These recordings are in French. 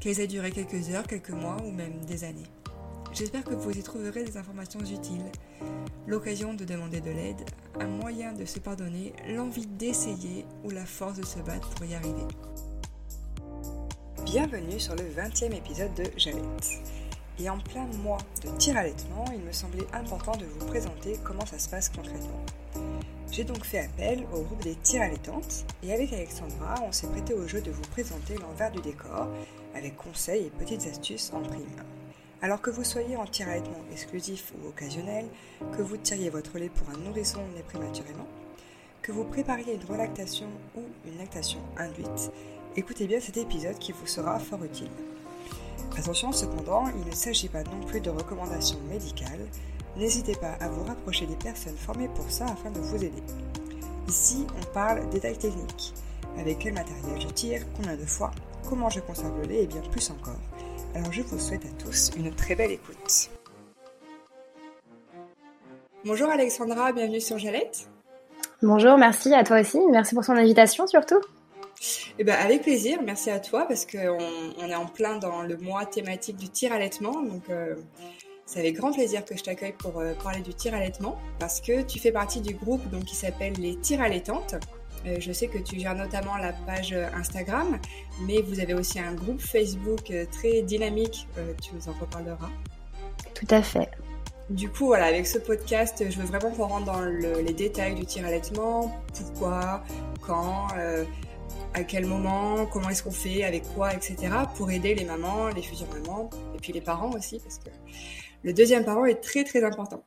qu'elles aient duré quelques heures, quelques mois ou même des années. J'espère que vous y trouverez des informations utiles, l'occasion de demander de l'aide, un moyen de se pardonner, l'envie d'essayer ou la force de se battre pour y arriver. Bienvenue sur le 20e épisode de Jalette. Et en plein mois de tir allaitement, il me semblait important de vous présenter comment ça se passe concrètement. J'ai donc fait appel au groupe des tirs allaitantes et avec Alexandra, on s'est prêté au jeu de vous présenter l'envers du décor avec conseils et petites astuces en prime. Alors que vous soyez en tir allaitement exclusif ou occasionnel, que vous tiriez votre lait pour un nourrisson né prématurément, que vous prépariez une relactation ou une lactation induite, écoutez bien cet épisode qui vous sera fort utile. Attention cependant, il ne s'agit pas non plus de recommandations médicales, N'hésitez pas à vous rapprocher des personnes formées pour ça afin de vous aider. Ici, on parle détails techniques. Avec quel matériel je tire, combien de fois, comment je conserve le lait et bien plus encore. Alors je vous souhaite à tous une très belle écoute. Bonjour Alexandra, bienvenue sur Jalette. Bonjour, merci à toi aussi. Merci pour son invitation surtout. Eh ben, avec plaisir, merci à toi parce qu'on on est en plein dans le mois thématique du tir allaitement. Donc, euh, c'est avec grand plaisir que je t'accueille pour euh, parler du tir allaitement parce que tu fais partie du groupe donc, qui s'appelle les tir allaitantes. Euh, je sais que tu gères notamment la page euh, Instagram, mais vous avez aussi un groupe Facebook très dynamique. tu nous en reparleras. Tout à fait. Du coup, voilà, avec ce podcast, je veux vraiment qu'on rentre dans les détails du tir allaitement, pourquoi, quand, à quel moment, comment est-ce qu'on fait, avec quoi, etc., pour aider les mamans, les futures mamans, et puis les parents aussi, parce que le deuxième parent est très très important.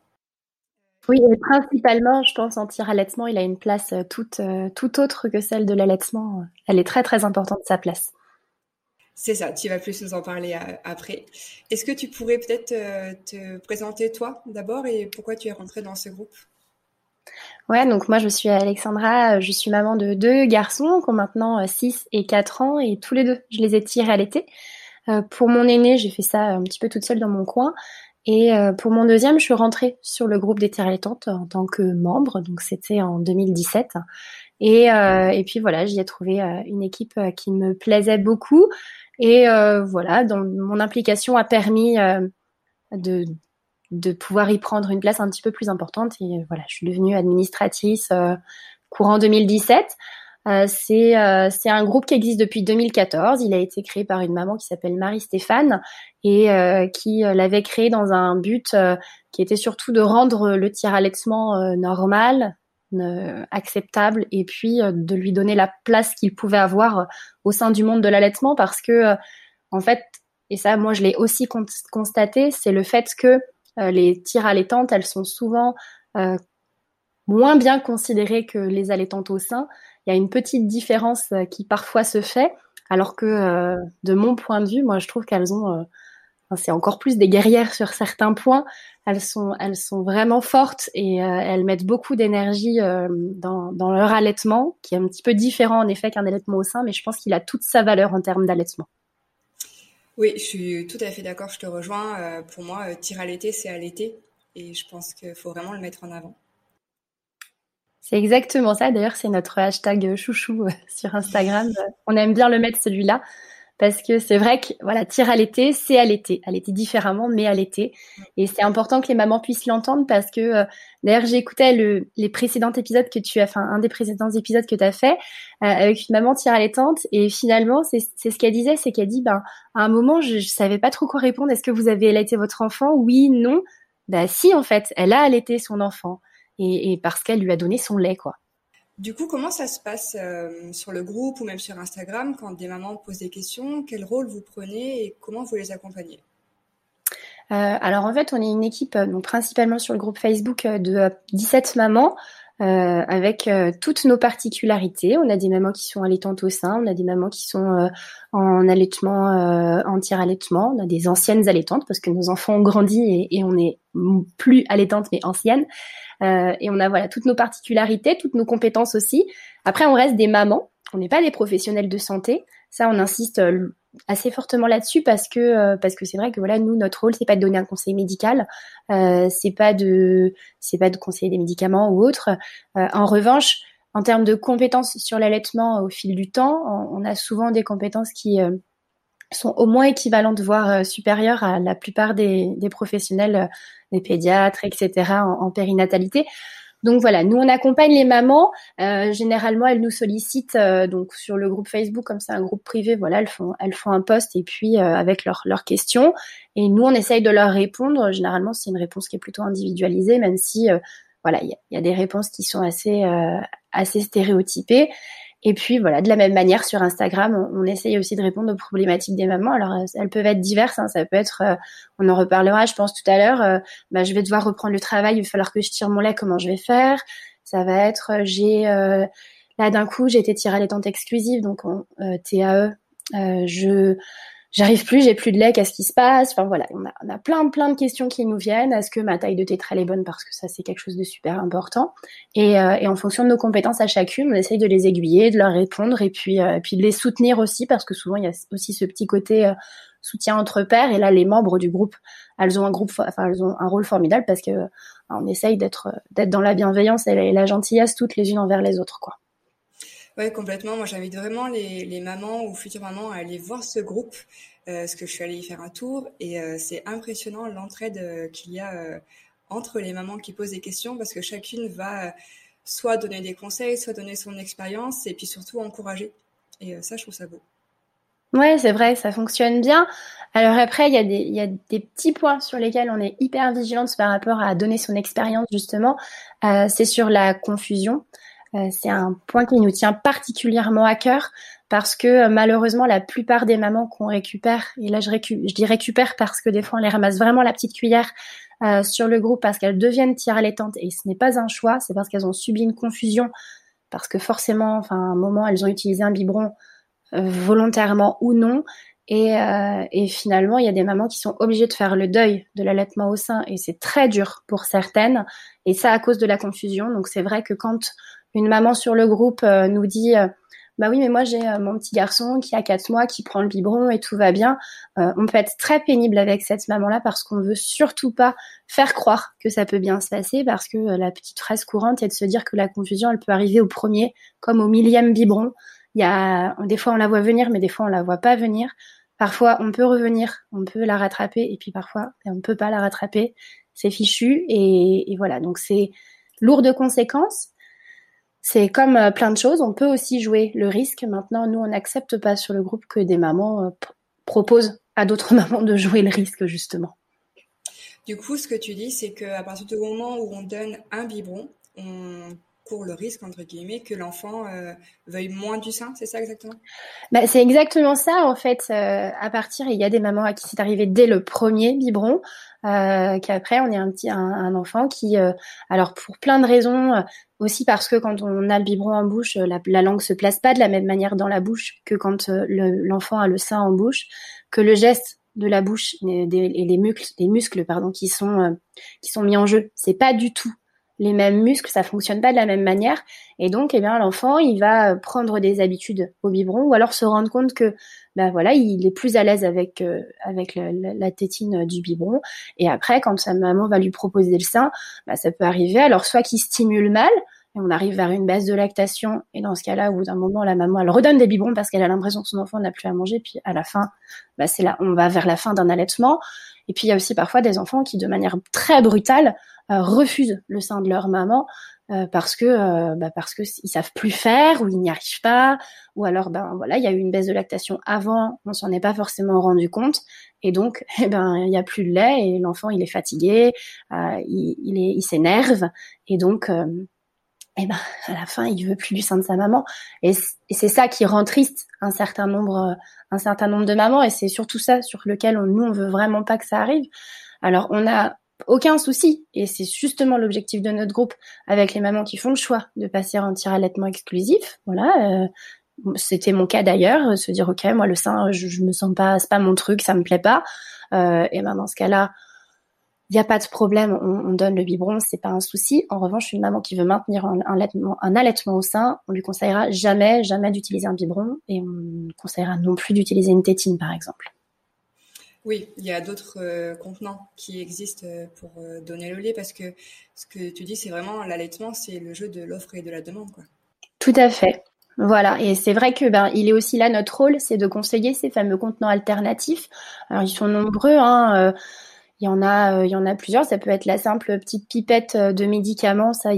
Oui, et principalement, je pense, en tir allaitement, il a une place euh, toute, euh, tout autre que celle de l'allaitement. Elle est très très importante, sa place. C'est ça, tu vas plus nous en parler euh, après. Est-ce que tu pourrais peut-être te présenter toi d'abord et pourquoi tu es rentrée dans ce groupe? Ouais, donc moi je suis Alexandra, je suis maman de deux garçons qui ont maintenant 6 et 4 ans et tous les deux, je les ai tirés à l'été. pour mon aîné, j'ai fait ça un petit peu toute seule dans mon coin et euh, pour mon deuxième, je suis rentrée sur le groupe des Terraitantes en tant que membre, donc c'était en 2017. Et, euh, et puis voilà, j'y ai trouvé euh, une équipe qui me plaisait beaucoup. Et voilà, donc mon implication a permis de, de pouvoir y prendre une place un petit peu plus importante. Et voilà, je suis devenue administratrice courant 2017. Euh, c'est euh, c'est un groupe qui existe depuis 2014. Il a été créé par une maman qui s'appelle Marie Stéphane et euh, qui l'avait créé dans un but qui était surtout de rendre le tir allaitement normal, acceptable et puis de lui donner la place qu'il pouvait avoir au sein du monde de l'allaitement parce que en fait et ça moi je l'ai aussi constaté c'est le fait que les tirs allaitantes elles sont souvent moins bien considérées que les allaitantes au sein il y a une petite différence euh, qui parfois se fait, alors que euh, de mon point de vue, moi je trouve qu'elles ont, euh, c'est encore plus des guerrières sur certains points. Elles sont, elles sont vraiment fortes et elles mettent beaucoup d'énergie dans, dans leur allaitement, qui est un petit peu différent en effet qu'un allaitement au sein, mais je pense qu'il a toute sa valeur en termes d'allaitement. Oui, je suis tout à fait d'accord, je te rejoins. pour moi, tir à l'été, c'est l'été. Et je pense qu'il faut vraiment le mettre en avant. C'est exactement ça. D'ailleurs, c'est notre hashtag chouchou euh, sur Instagram. On aime bien le mettre celui-là parce que c'est vrai que voilà, tir à l'été, c'est à l'été, l'été différemment, mais à l'été. Et c'est important que les mamans puissent l'entendre parce que euh, d'ailleurs j'écoutais le, les précédents épisodes que tu as, enfin un des précédents épisodes que tu as fait euh, avec une maman tir allaitante et finalement c'est ce qu'elle disait, c'est qu'elle dit ben à un moment je, je savais pas trop quoi répondre. Est-ce que vous avez allaité votre enfant? Oui, non. Bah si en fait, elle a allaité son enfant et, et parce qu'elle lui a donné son lait quoi. Du coup, comment ça se passe euh, sur le groupe ou même sur Instagram quand des mamans posent des questions? Quel rôle vous prenez et comment vous les accompagnez? Euh, alors en fait, on est une équipe euh, donc principalement sur le groupe Facebook de 17 mamans euh, avec toutes nos particularités. On a des mamans qui sont allaitantes au sein, on a des mamans qui sont en allaitement, en tir-allaitement, on a des anciennes allaitantes parce que nos enfants ont grandi et, et on est plus allaitantes mais anciennes. Euh, et on a voilà toutes nos particularités, toutes nos compétences aussi. Après, on reste des mamans. On n'est pas des professionnels de santé. Ça, on insiste euh, assez fortement là-dessus parce que euh, parce que c'est vrai que voilà nous notre rôle c'est pas de donner un conseil médical euh, c'est pas de c'est pas de conseiller des médicaments ou autre en revanche en termes de compétences sur l'allaitement au fil du temps on, a souvent des compétences qui sont au moins équivalentes voire supérieures à la plupart des, professionnels des pédiatres, etc. en, périnatalité. Donc voilà, nous on accompagne les mamans. Euh, généralement, elles nous sollicitent euh, donc sur le groupe Facebook, comme c'est un groupe privé. Voilà, elles font elles font un post et puis euh, avec leurs leurs questions. Et nous on essaye de leur répondre. Généralement, c'est une réponse qui est plutôt individualisée, même si voilà, il y y a, des réponses qui sont assez assez stéréotypées. Et puis voilà, de la même manière sur Instagram, on, essaye aussi de répondre aux problématiques des mamans. Alors elles peuvent être diverses, hein. ça peut être, euh, on en reparlera, je pense tout à l'heure. Euh, bah, je vais devoir reprendre le travail, il va falloir que je tire mon lait, comment je vais faire Ça va être, euh, j'ai là d'un coup j'ai été tirée à l'étante exclusive, donc TAE. je j'arrive plus, j'ai plus de lait, qu'est-ce qui se passe? Enfin voilà, on a, plein plein de questions qui nous viennent. Est-ce que ma taille de tétra est bonne? Parce que ça c'est quelque chose de super important. Et, euh, et, en fonction de nos compétences à chacune, on essaye de les aiguiller, de leur répondre et puis euh, puis de les soutenir aussi parce que souvent il y a aussi ce petit côté euh, soutien entre pairs. Et là les membres du groupe, elles ont un groupe, enfin elles ont un rôle formidable parce que on essaye d'être d'être dans la bienveillance et la gentillesse toutes les unes envers les autres quoi. Oui, complètement. Moi, j'invite vraiment les, les, mamans ou futures mamans à aller voir ce groupe, euh, parce que je suis allée y faire un tour, et euh, c'est impressionnant l'entraide euh, qu'il y a euh, entre les mamans qui posent des questions, parce que chacune va soit donner des conseils, soit donner son expérience, et puis surtout encourager. Et ça, je trouve ça beau. Ouais, c'est vrai, ça fonctionne bien. Alors après, il y, a des, il y a des petits points sur lesquels on est hyper vigilante par rapport à donner son expérience justement. Euh, c'est sur la confusion. Euh, c'est un point qui nous tient particulièrement à cœur parce que euh, malheureusement la plupart des mamans qu'on récupère, et là je, je, dis récupère parce que des fois on les ramasse vraiment la petite cuillère euh, sur le groupe parce qu'elles deviennent tir allaitantes et ce n'est pas un choix, c'est parce qu'elles ont subi une confusion parce que forcément, enfin à un moment elles ont utilisé un biberon volontairement ou non et, et, finalement, il y a des mamans qui sont obligées de faire le deuil de l'allaitement au sein et c'est très dur pour certaines. Et ça à cause de la confusion. Donc c'est vrai que quand une maman sur le groupe euh, nous dit euh, bah oui mais moi j'ai euh, mon petit garçon qui a quatre mois qui prend le biberon et tout va bien. On peut être très pénible avec cette maman là parce qu'on veut surtout pas faire croire que ça peut bien se passer parce que la petite phrase courante est de se dire que la confusion elle peut arriver au premier comme au millième biberon. Il y a des fois on la voit venir mais des fois on la voit pas venir. Parfois on peut revenir on peut la rattraper et puis parfois on ne peut pas la rattraper. C'est fichu et voilà. Donc c'est lourd de conséquences c'est comme euh, plein de choses, on peut aussi jouer le risque. Maintenant, nous, on n'accepte pas sur le groupe que des mamans euh, proposent à d'autres mamans de jouer le risque, justement. Du coup, ce que tu dis, c'est qu'à partir du moment où on donne un biberon, on court le risque, entre guillemets, que l'enfant euh, veuille moins du sein, c'est ça exactement? Bah, C'est exactement ça, en fait. à partir, il y a des mamans à qui c'est arrivé dès le premier biberon, euh, qu'après on est un petit un, enfant qui, alors pour plein de raisons, aussi parce que quand on a le biberon en bouche, la, la langue se place pas de la même manière dans la bouche que quand euh, l'enfant a le sein en bouche, que le geste de la bouche et, les muscles, les muscles pardon, qui sont euh, qui sont mis en jeu, c'est pas du tout les mêmes muscles, ça fonctionne pas de la même manière, et donc eh bien l'enfant il va prendre des habitudes au biberon ou alors se rendre compte que ben voilà, il est plus à l'aise avec euh, avec la, tétine du biberon. Et après, quand sa maman va lui proposer le sein, ben ça peut arriver. Alors soit qu'il stimule mal, et on arrive vers une baisse de lactation. Et dans ce cas-là, au bout d'un moment, la maman, elle redonne des biberons parce qu'elle a l'impression que son enfant n'a plus à manger. Puis à la fin, bah, c'est là, on va vers la fin d'un allaitement. Et puis il y a aussi parfois des enfants qui, de manière très brutale, euh, refusent le sein de leur maman euh, parce que euh, bah parce que ils savent plus faire ou ils n'y arrivent pas. Ou alors ben voilà il y a eu une baisse de lactation avant on s'en est pas forcément rendu compte. Et donc eh ben il y a plus de lait et l'enfant il est fatigué euh, il, il, est il s'énerve. Et donc euh, eh ben à la fin il veut plus du sein de sa maman et, c'est ça qui rend triste un certain nombre un certain nombre de mamans et c'est surtout ça sur lequel on, nous on veut vraiment pas que ça arrive alors on a aucun souci. Et c'est justement l'objectif de notre groupe avec les mamans qui font le choix de passer en tir allaitement exclusif. Voilà. Euh, c'était mon cas d'ailleurs, euh, se dire ok, moi le sein, je, je me sens pas, c'est pas mon truc, ça me plaît pas. Euh, et ben dans ce cas-là, il n'y a pas de problème, on, on donne le biberon, c'est pas un souci. En revanche, une maman qui veut maintenir un, un, allaitement, un allaitement au sein, on lui conseillera jamais, jamais d'utiliser un biberon et on conseillera non plus d'utiliser une tétine par exemple. Oui, il y a d'autres euh, contenants qui existent euh, pour euh, donner le lait parce que ce que tu dis, c'est vraiment l'allaitement, c'est le jeu de l'offre et de la demande. Quoi. Tout à fait. Voilà, et c'est vrai que ben il est aussi là notre rôle, c'est de conseiller ces fameux contenants alternatifs. Alors ils sont nombreux, hein. Il y en a, euh, y en a plusieurs. Ça peut être la simple petite pipette euh, de médicaments, ça,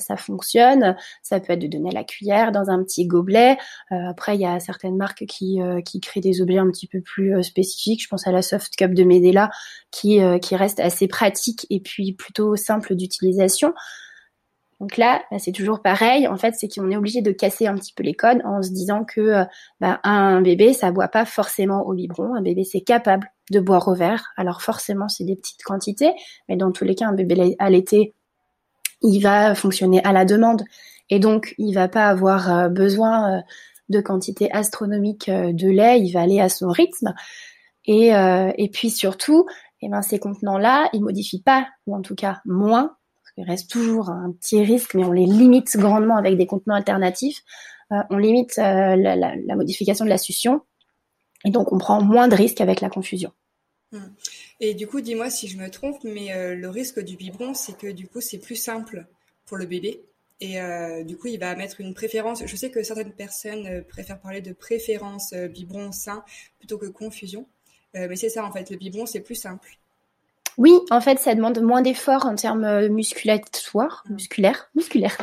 ça, fonctionne. Ça peut être de donner la cuillère dans un petit gobelet. Euh, après, il y a certaines marques qui, créent des objets un petit peu plus spécifiques. Je pense à la Soft Cup de Medela, qui, reste assez pratique et puis plutôt simple d'utilisation. Donc là, bah, c'est toujours pareil. En fait, c'est qu'on est obligé de casser un petit peu les codes en se disant que bah, un bébé, ça boit pas forcément au biberon. Un bébé, c'est capable de boire au verre. Alors forcément, c'est des petites quantités, mais dans tous les cas, un bébé allaité, il va fonctionner à la demande, et donc il va pas avoir euh, besoin euh, de quantités astronomiques de lait. Il va aller à son rythme. Et, et puis surtout, eh ben, ces contenants-là, ils modifient pas, ou en tout cas moins, il reste toujours un petit risque, mais on les limite grandement avec des contenants alternatifs. Euh, on limite euh, la, la, la, modification de la succion, et donc on prend moins de risques avec la confusion. Hmm. Et du coup, dis-moi si je me trompe, mais euh, le risque du biberon, c'est que du coup, c'est plus simple pour le bébé. Et euh, du coup, il va mettre une préférence. Je sais que certaines personnes préfèrent parler de préférence biberon sein plutôt que confusion. mais c'est ça, en fait, le biberon, c'est plus simple. Oui, en fait, ça demande moins d'efforts en termes euh, musculatoires, musculaires, musculaires.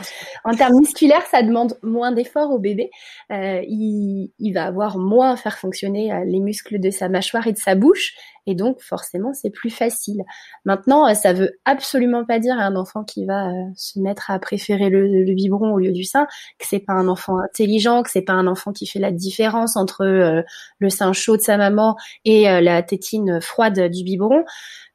En termes musculaires, ça demande moins d'efforts au bébé. Euh, il, il, va avoir moins à faire fonctionner euh, les muscles de sa mâchoire et de sa bouche, et donc forcément, c'est plus facile. Maintenant, ça veut absolument pas dire à un enfant qui va se mettre à préférer le, le, biberon au lieu du sein que c'est pas un enfant intelligent, que c'est pas un enfant qui fait la différence entre le sein chaud de sa maman et la tétine froide du biberon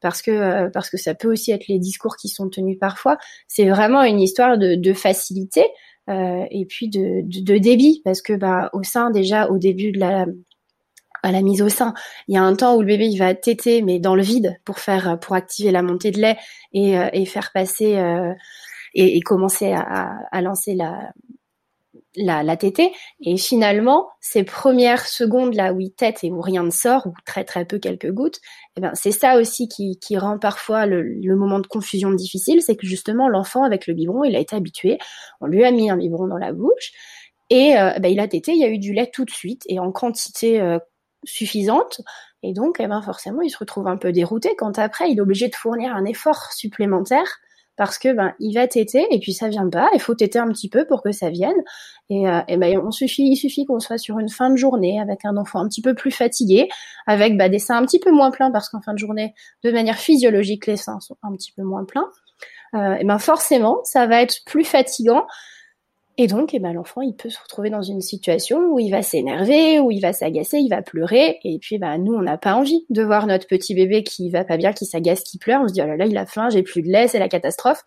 parce que euh, parce que ça peut aussi être les discours qui sont tenus parfois. C'est vraiment une histoire de, de facilité euh, et puis de, de, de, débit parce que bah au sein déjà au début de la à la mise au sein, il y a un temps où le bébé il va téter mais dans le vide pour faire pour activer la montée de lait et, euh, et faire passer euh, et, et, commencer à, à lancer la la, la tétée. Et finalement, ces premières secondes là où il tète et où rien ne sort, ou très très peu quelques gouttes, eh ben, c'est ça aussi qui, qui rend parfois le, le, moment de confusion difficile, c'est que justement l'enfant avec le biberon, il a été habitué, on lui a mis un biberon dans la bouche, et euh, ben, il a tété, il y a eu du lait tout de suite, et en quantité euh, suffisante, et donc eh ben, forcément il se retrouve un peu dérouté quand après il est obligé de fournir un effort supplémentaire parce que ben il va téter et puis ça vient pas. Il faut téter un petit peu pour que ça vienne. Et, euh, et ben on suffit, il suffit qu'on soit sur une fin de journée avec un enfant un petit peu plus fatigué, avec bah, des seins un petit peu moins pleins parce qu'en fin de journée, de manière physiologique, les seins sont un petit peu moins pleins. Euh, et ben forcément, ça va être plus fatigant et donc, eh ben, l'enfant, il peut se retrouver dans une situation où il va s'énerver, où il va s'agacer, il va pleurer. Et puis, bah, nous, on n'a pas envie de voir notre petit bébé qui va pas bien, qui s'agace, qui pleure. On se dit, oh là là, il a faim, j'ai plus de lait, c'est la catastrophe.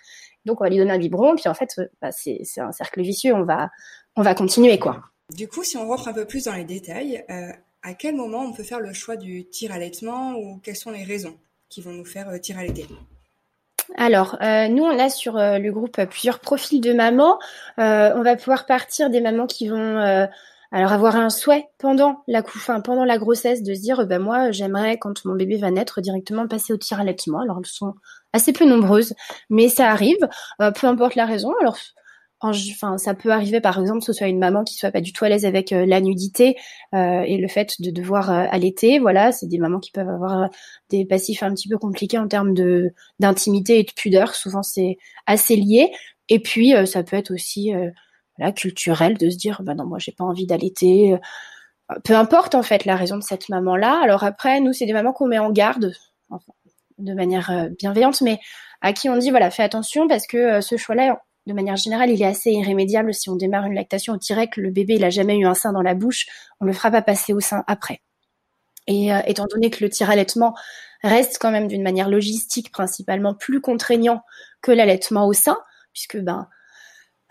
Donc, on va lui donner un biberon. Puis, en fait, bah, c'est un cercle vicieux. On va, on va continuer, quoi. Du coup, si on rentre un peu plus dans les détails, euh, à quel moment on peut faire le choix du tir allaitement ou quelles sont les raisons qui vont nous faire euh, tir allaiter alors, euh, nous, on a sur euh, le groupe plusieurs profils de mamans. Euh, on va pouvoir partir des mamans qui vont alors avoir un souhait pendant la enfin, pendant la grossesse de se dire, ben moi, j'aimerais quand mon bébé va naître directement passer au tir allaitement. Alors, elles sont assez peu nombreuses, mais ça arrive, peu importe la raison. Alors, ça peut arriver par exemple que ce soit une maman qui soit pas du tout à l'aise avec euh, la nudité euh, et le fait de devoir euh, allaiter. Voilà, c'est des mamans qui peuvent avoir des passifs un petit peu compliqués en termes de d'intimité et de pudeur. Souvent, c'est assez lié. Et puis, ça peut être aussi culturel de se dire, bah non, moi, j'ai pas envie d'allaiter. Peu importe en fait la raison de cette maman-là. Alors après, nous, c'est des mamans qu'on met en garde, de manière bienveillante, mais à qui on dit voilà, fais attention parce que ce choix-là de manière générale, il est assez irrémédiable si on démarre une lactation. On dirait que le bébé, il a jamais eu un sein dans la bouche, on le fera pas passer au sein après. Et euh, étant donné que le tir-allaitement reste quand même d'une manière logistique principalement plus contraignant que l'allaitement au sein, puisque ben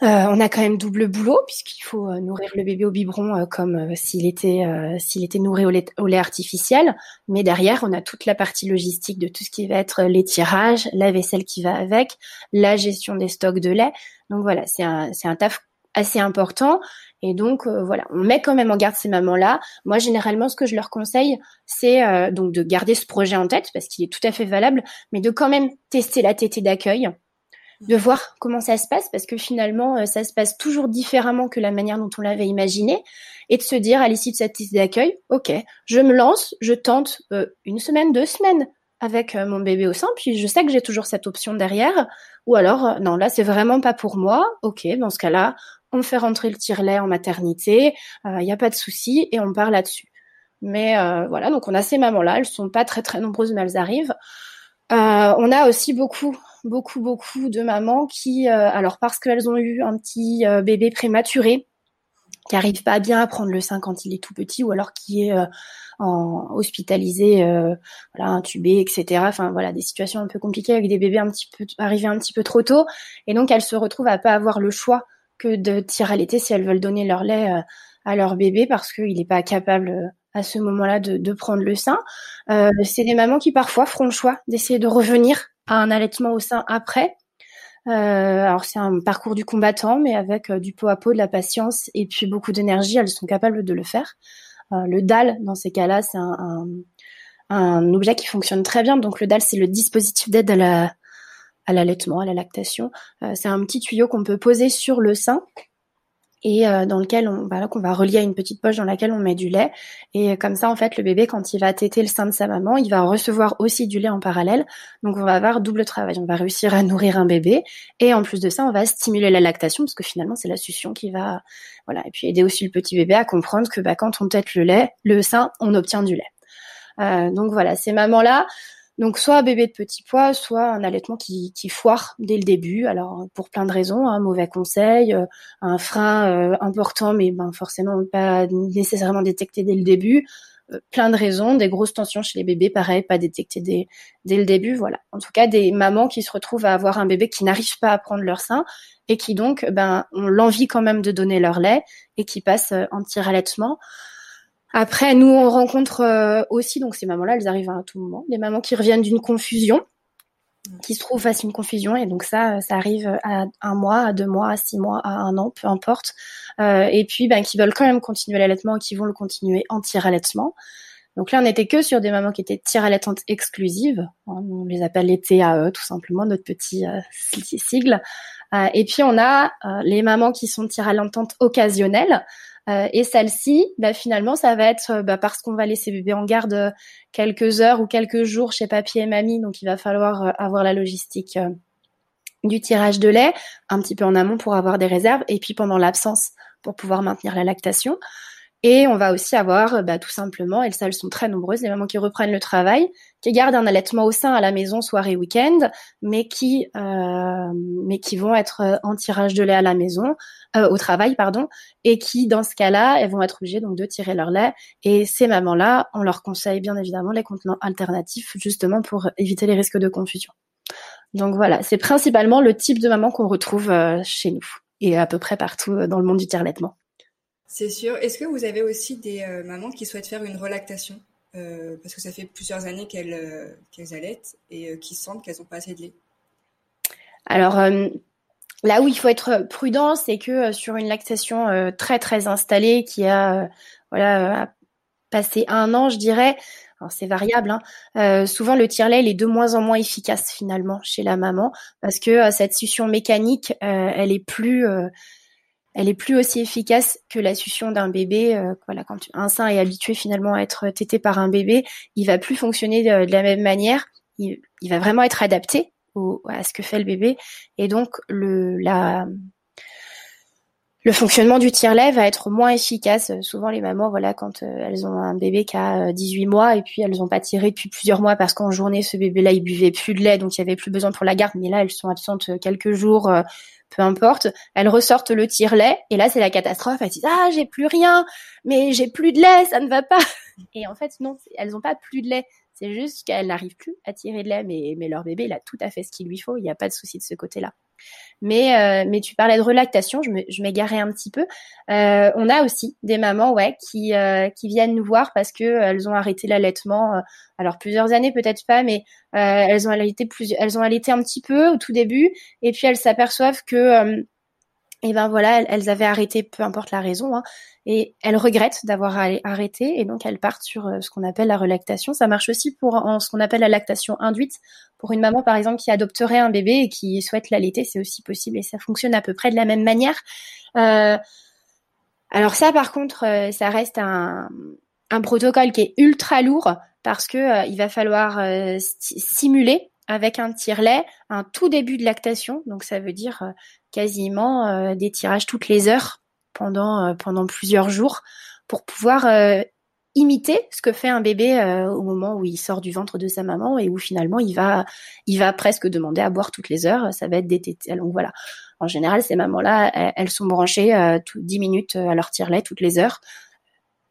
on a quand même double boulot puisqu'il faut euh, nourrir le bébé au biberon euh, comme s'il était s'il était nourri au lait, au lait, artificiel, mais derrière on a toute la partie logistique de tout ce qui va être les tirages, la vaisselle qui va avec, la gestion des stocks de lait. Donc voilà, c'est un c'est un taf assez important et donc voilà, on met quand même en garde ces mamans-là. Moi généralement ce que je leur conseille, c'est donc de garder ce projet en tête parce qu'il est tout à fait valable, mais de quand même tester la tétée d'accueil de voir comment ça se passe, parce que finalement, euh, ça se passe toujours différemment que la manière dont on l'avait imaginé, et de se dire à l'issue de cette liste d'accueil, ok, je me lance, je tente euh, une semaine, deux semaines avec euh, mon bébé au sein, puis je sais que j'ai toujours cette option derrière, ou alors, non, là, c'est vraiment pas pour moi, ok, dans ce cas-là, on fait rentrer le tire-lait en maternité, il n'y a pas de souci, et on part là-dessus. Mais voilà, donc on a ces mamans-là, elles sont pas très très nombreuses, mais elles arrivent. on a aussi beaucoup beaucoup, beaucoup de mamans qui, euh, alors parce qu'elles ont eu un petit euh, bébé prématuré, qui arrive pas bien à prendre le sein quand il est tout petit, ou alors qui est euh, en, hospitalisé, voilà, intubé, etc. Enfin voilà, des situations un peu compliquées avec des bébés un petit peu arrivés un petit peu trop tôt, et donc elles se retrouvent à pas avoir le choix que de tirer à l'été si elles veulent donner leur lait à leur bébé parce qu'il n'est pas capable à ce moment-là de, prendre le sein. Euh, c'est des mamans qui parfois feront le choix d'essayer de revenir à un allaitement au sein après. Euh, alors c'est un parcours du combattant, mais avec euh, du pot à pot, de la patience et puis beaucoup d'énergie, elles sont capables de le faire. Euh, le DAL, dans ces cas-là, c'est un, objet qui fonctionne très bien. Donc le DAL, c'est le dispositif d'aide à la à l'allaitement, à la lactation. Euh, c'est un petit tuyau qu'on peut poser sur le sein et euh, dans lequel on voilà qu'on va relier à une petite poche dans laquelle on met du lait. Et comme ça en fait le bébé quand il va téter le sein de sa maman il va recevoir aussi du lait en parallèle. Donc on va avoir double travail. On va réussir à nourrir un bébé et en plus de ça on va stimuler la lactation parce que finalement c'est la succion qui va voilà et puis aider aussi le petit bébé à comprendre que bah, quand on tète le lait le sein on obtient du lait. Euh, donc voilà ces mamans là donc soit bébé de petit poids, soit un allaitement qui, qui foire dès le début. Alors pour plein de raisons, un hein, mauvais conseil, euh, un frein euh, important, mais ben forcément pas nécessairement détecté dès le début. Euh, plein de raisons, des grosses tensions chez les bébés, pareil, pas détecté dès, dès le début. Voilà. En tout cas, des mamans qui se retrouvent à avoir un bébé qui n'arrive pas à prendre leur sein et qui donc ben ont l'envie quand même de donner leur lait et qui passent en petit allaitement. Après, nous, on rencontre euh, aussi, donc ces mamans-là, elles arrivent à tout moment, des mamans qui reviennent d'une confusion, qui se trouvent face à une confusion, et donc ça, ça arrive à un mois, à deux mois, à six mois, à un an, peu importe. Euh, et puis, ben, qui veulent quand même continuer l'allaitement, qui vont le continuer en tir-allaitement. Donc là, on n'était que sur des mamans qui étaient tir-allaitantes exclusives. On les appelle les TAE, tout simplement, notre petit euh, sigle. Euh, et puis, on a les mamans qui sont tir-allaitantes occasionnelles. Euh, et celle-ci, bah, finalement, ça va être euh, bah, parce qu'on va laisser bébé en garde euh, quelques heures ou quelques jours chez papy et mamie, donc il va falloir avoir la logistique du tirage de lait un petit peu en amont pour avoir des réserves, et puis pendant l'absence pour pouvoir maintenir la lactation. Et on va aussi avoir bah, tout simplement, et ça elles sont très nombreuses, les mamans qui reprennent le travail, qui gardent un allaitement au sein à la maison soirée week-end, mais qui euh, mais qui vont être en tirage de lait à la maison, euh, au travail pardon, et qui dans ce cas-là, elles vont être obligées donc de tirer leur lait. Et ces mamans-là, on leur conseille bien évidemment les contenants alternatifs justement pour éviter les risques de confusion. Donc voilà, c'est principalement le type de maman qu'on retrouve euh, chez nous et à peu près partout dans le monde du tiers-laitement. C'est sûr. Est-ce que vous avez aussi des euh, mamans qui souhaitent faire une relactation? Euh, Parce que ça fait plusieurs années qu'elles euh, allaitent et qui sentent qu'elles n'ont pas assez de lait. Alors, là où il faut être prudent, c'est que sur une lactation très très installée qui a voilà passé un an, je dirais, c'est variable, hein, euh, souvent le tire-lait est de moins en moins efficace finalement chez la maman parce que euh, cette succion mécanique, elle est plus elle est plus aussi efficace que la succion d'un bébé. voilà, quand un sein est habitué finalement à être tété par un bébé, il va plus fonctionner de, la même manière. Il, va vraiment être adapté à ce que fait le bébé, et donc le la le fonctionnement du tire-lait va être moins efficace. Souvent, les mamans, voilà, quand euh, elles ont un bébé qui a 18 euh, mois et puis elles n'ont pas tiré depuis plusieurs mois parce qu'en journée, ce bébé-là, il buvait plus de lait, donc il y avait plus besoin pour la garde. Mais là, elles sont absentes quelques jours, euh, peu importe. Elles ressortent le tire-lait et là, c'est la catastrophe. Elles disent ah, j'ai plus rien, mais j'ai plus de lait, ça ne va pas. Et en fait, non, elles n'ont pas plus de lait. C'est juste qu'elles n'arrivent plus à tirer de lait, mais, mais leur bébé, il a tout à fait ce qu'il lui faut. Il n'y a pas de souci de ce côté-là. Mais, euh, mais tu parlais de relactation, je m'égarais un petit peu. Euh, on a aussi des mamans ouais, qui, euh, qui viennent nous voir parce que elles ont arrêté l'allaitement. alors plusieurs années peut-être pas, mais elles ont allaité plus, elles ont allaité un petit peu au tout début, et puis elles s'aperçoivent que et ben voilà, elles, avaient arrêté, peu importe la raison, hein, et elles regrettent d'avoir arrêté, et donc elles partent sur euh, ce qu'on appelle la relactation. Ça marche aussi pour en, ce qu'on appelle la lactation induite. Pour une maman, par exemple, qui adopterait un bébé et qui souhaite l'allaiter, c'est aussi possible, et ça fonctionne à peu près de la même manière. Euh, alors ça, par contre, euh, ça reste un, un, protocole qui est ultra lourd parce que il va falloir simuler avec un tire-lait, un tout début de lactation, donc ça veut dire euh, quasiment euh, des tirages toutes les heures pendant euh, pendant plusieurs jours pour pouvoir imiter ce que fait un bébé au moment où il sort du ventre de sa maman et où finalement il va il va presque demander à boire toutes les heures, ça va être des tétés. Donc voilà. En général, ces mamans-là, elles, sont branchées euh, 10 minutes à leur tire-lait toutes les heures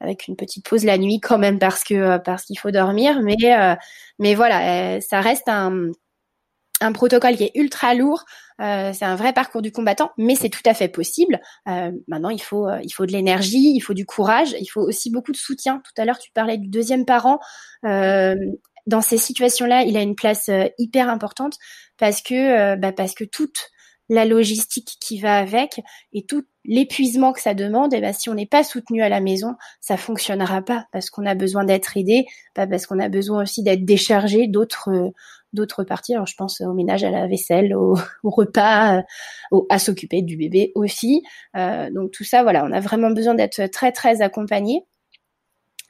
avec une petite pause la nuit quand même parce que euh, parce qu'il faut dormir mais euh, mais voilà euh, ça reste un un protocole qui est ultra lourd, c'est un vrai parcours du combattant, mais c'est tout à fait possible. maintenant, il faut, il faut de l'énergie, il faut du courage, il faut aussi beaucoup de soutien. Tout à l'heure, tu parlais du deuxième parent. dans ces situations-là, il a une place hyper importante parce que, bah, parce que toute la logistique qui va avec et tout l'épuisement que ça demande, eh ben si on n'est pas soutenu à la maison, ça fonctionnera pas parce qu'on a besoin d'être aidé, parce qu'on a besoin aussi d'être déchargé d'autres d'autres parties. Alors je pense au ménage, à la vaisselle, au, repas, au, à s'occuper du bébé aussi. Euh, donc tout ça, voilà, on a vraiment besoin d'être très très accompagné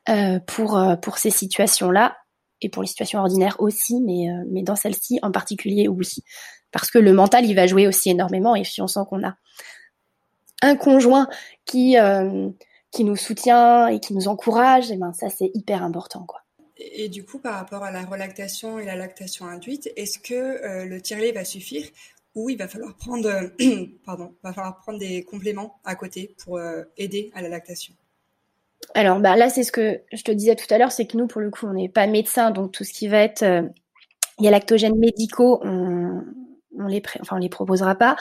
euh, pour euh, ces situations-là et pour les situations ordinaires aussi, mais mais dans celle-ci en particulier oui, parce que le mental il va jouer aussi énormément et si on sent qu'on a un conjoint qui euh, qui nous soutient et qui nous encourage, et eh ben ça c'est hyper important quoi. Et, du coup, par rapport à la relactation et la lactation induite, est-ce que euh, le tire-lait va suffire ou il va falloir prendre, pardon, va falloir prendre des compléments à côté pour euh, aider à la lactation? Alors bah là, c'est ce que je te disais tout à l'heure, c'est que nous, pour le coup, on n'est pas médecin, donc tout ce qui va être, il y a lactogènes médicaux, on, on les, enfin, on les proposera pas.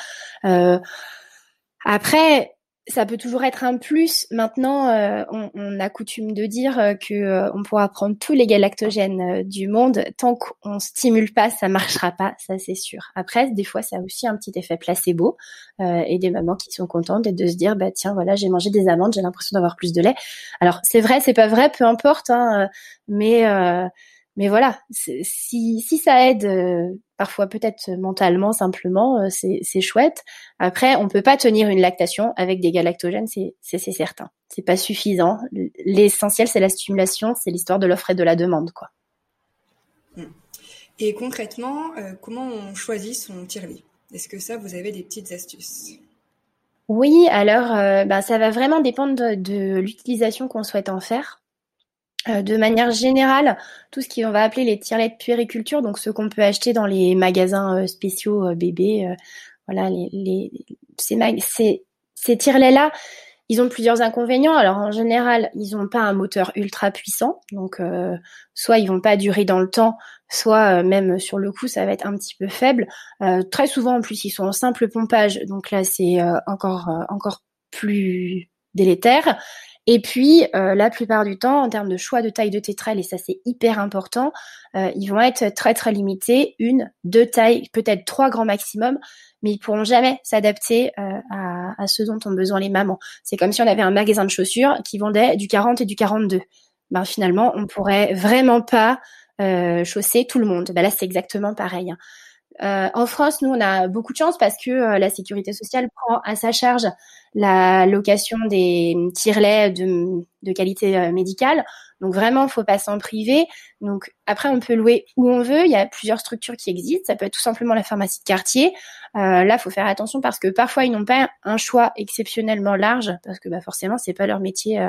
Après, ça peut toujours être un plus. Maintenant, euh, on, a coutume de dire euh, que euh, on pourra prendre tous les galactogènes du monde tant qu'on stimule pas, ça marchera pas, ça c'est sûr. Après, des fois, ça a aussi un petit effet placebo et des mamans qui sont contentes de se dire bah tiens voilà j'ai mangé des amandes, j'ai l'impression d'avoir plus de lait. Alors c'est vrai, c'est pas vrai, peu importe, hein, mais mais voilà, si, si ça aide, euh, parfois peut-être mentalement simplement, euh, c'est chouette. Après, on peut pas tenir une lactation avec des galactogènes, c'est certain. C'est pas suffisant. L'essentiel, c'est la stimulation, c'est l'histoire de l'offre et de la demande, quoi. Et concrètement, euh, comment on choisit son tire-lit Est-ce que ça, vous avez des petites astuces? Oui, alors ben, ça va vraiment dépendre de l'utilisation qu'on souhaite en faire. Euh, de manière générale, tout ce qu'on va appeler les tirelets de puériculture, donc ceux qu'on peut acheter dans les magasins euh, spéciaux euh, bébés, voilà, les, les ces, ces, ces tirelets-là, ils ont plusieurs inconvénients. Alors en général, ils n'ont pas un moteur ultra puissant, donc soit ils vont pas durer dans le temps, soit même sur le coup ça va être un petit peu faible. très souvent en plus ils sont en simple pompage, donc là c'est encore encore plus délétère. Et puis, euh, la plupart du temps, en termes de choix de taille de tétrelle, et ça c'est hyper important, euh, ils vont être très très limités, une, deux tailles, peut-être trois grands maximum, mais ils pourront jamais s'adapter euh, à, à, ce dont ont besoin les mamans. C'est comme si on avait un magasin de chaussures qui vendait du 40 et du 42. ben finalement on pourrait vraiment pas chausser tout le monde. Ben là c'est exactement pareil. Hein. Euh, en France, nous, on a beaucoup de chance parce que euh, la sécurité sociale prend à sa charge la location des tirelets de, de qualité euh, médicale. Donc vraiment, faut pas s'en priver. Donc après, on peut louer où on veut. Il y a plusieurs structures qui existent. Ça peut être tout simplement la pharmacie de quartier. Euh, là, faut faire attention parce que parfois ils n'ont pas un choix exceptionnellement large parce que bah, forcément, c'est pas leur métier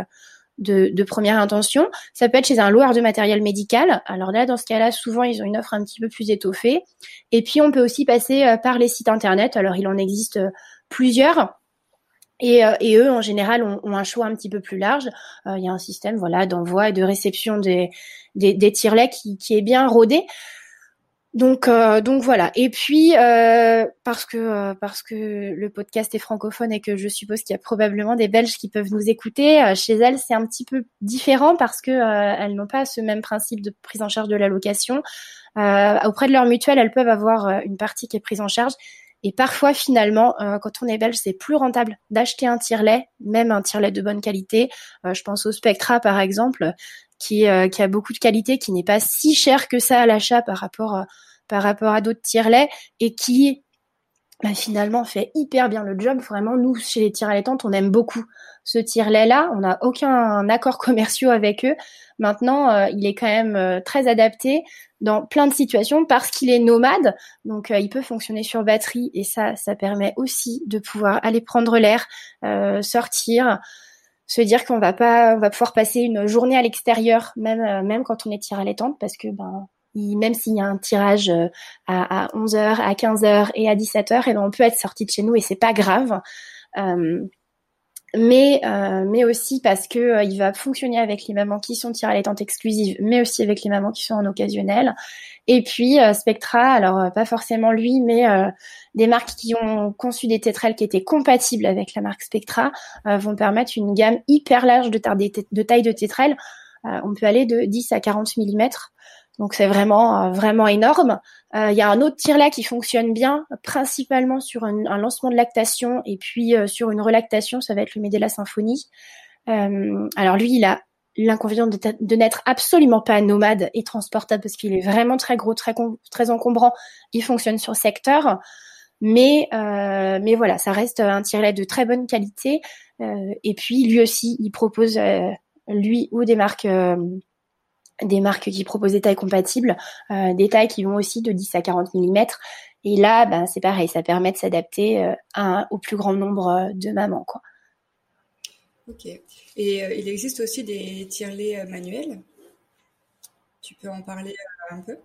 de, première intention. Ça peut être chez un loueur de matériel médical. Alors là, dans ce cas-là, souvent, ils ont une offre un petit peu plus étoffée. Et puis, on peut aussi passer euh, par les sites Internet. Alors, il en existe euh, plusieurs. Et, euh, et, eux, en général, ont, un choix un petit peu plus large. il y a un système voilà, d'envoi et de réception des, des, des tirelets qui, qui est bien rodé. Donc, euh, donc voilà. Et puis euh, parce que euh, parce que le podcast est francophone et que je suppose qu'il y a probablement des Belges qui peuvent nous écouter. chez elles, c'est un petit peu différent parce que elles n'ont pas ce même principe de prise en charge de la location. auprès de leur mutuelle, elles peuvent avoir une partie qui est prise en charge. Et parfois, finalement, quand on est belge, c'est plus rentable d'acheter un tire-lait, même un tire-lait de bonne qualité. je pense au Spectra, par exemple, qui, euh, qui a beaucoup de qualité, qui n'est pas si cher que ça à l'achat par rapport euh, par rapport à d'autres tire-laits et qui bah, finalement fait hyper bien le job. Vraiment, nous chez les tire laitantes, on aime beaucoup ce tire-lait là. On n'a aucun accord commerciaux avec eux. Maintenant, euh, il est quand même très adapté dans plein de situations parce qu'il est nomade. Donc, il peut fonctionner sur batterie et ça, ça permet aussi de pouvoir aller prendre l'air, sortir se dire qu'on va pas, on va pouvoir passer une journée à l'extérieur, même euh, même quand on est tiré à l'étente, parce que ben même s'il y a un tirage euh, à, à 11h, à 15h et à 17h, et ben on peut être sorti de chez nous et c'est pas grave. Mais euh, mais aussi parce que euh, il va fonctionner avec les mamans qui sont tirées à l'étente exclusive, mais aussi avec les mamans qui sont en occasionnel. Et puis euh, Spectra, alors pas forcément lui, mais des marques qui ont conçu des tétrelles qui étaient compatibles avec la marque Spectra vont permettre une gamme hyper large de, de taille de on peut aller de 10 à 40 mm. Donc c'est vraiment euh, vraiment énorme. Euh, il y a un autre tire-là qui fonctionne bien, principalement sur un, lancement de lactation et puis euh, sur une relactation, ça va être le Medela Symphonie. alors lui, il a l'inconvénient de, n'être absolument pas nomade et transportable parce qu'il est vraiment très gros, très encombrant. Il fonctionne sur secteur, mais voilà, ça reste un tire-là de très bonne qualité. et puis lui aussi, il propose lui ou des marques des marques qui proposent des tailles compatibles, euh, des tailles qui vont aussi de 10 à 40 mm. Et là, ben, c'est pareil, ça permet de s'adapter euh, au plus grand nombre euh, de mamans. Quoi. Ok. Et il existe aussi des tirelets manuels? Tu peux en parler un peu?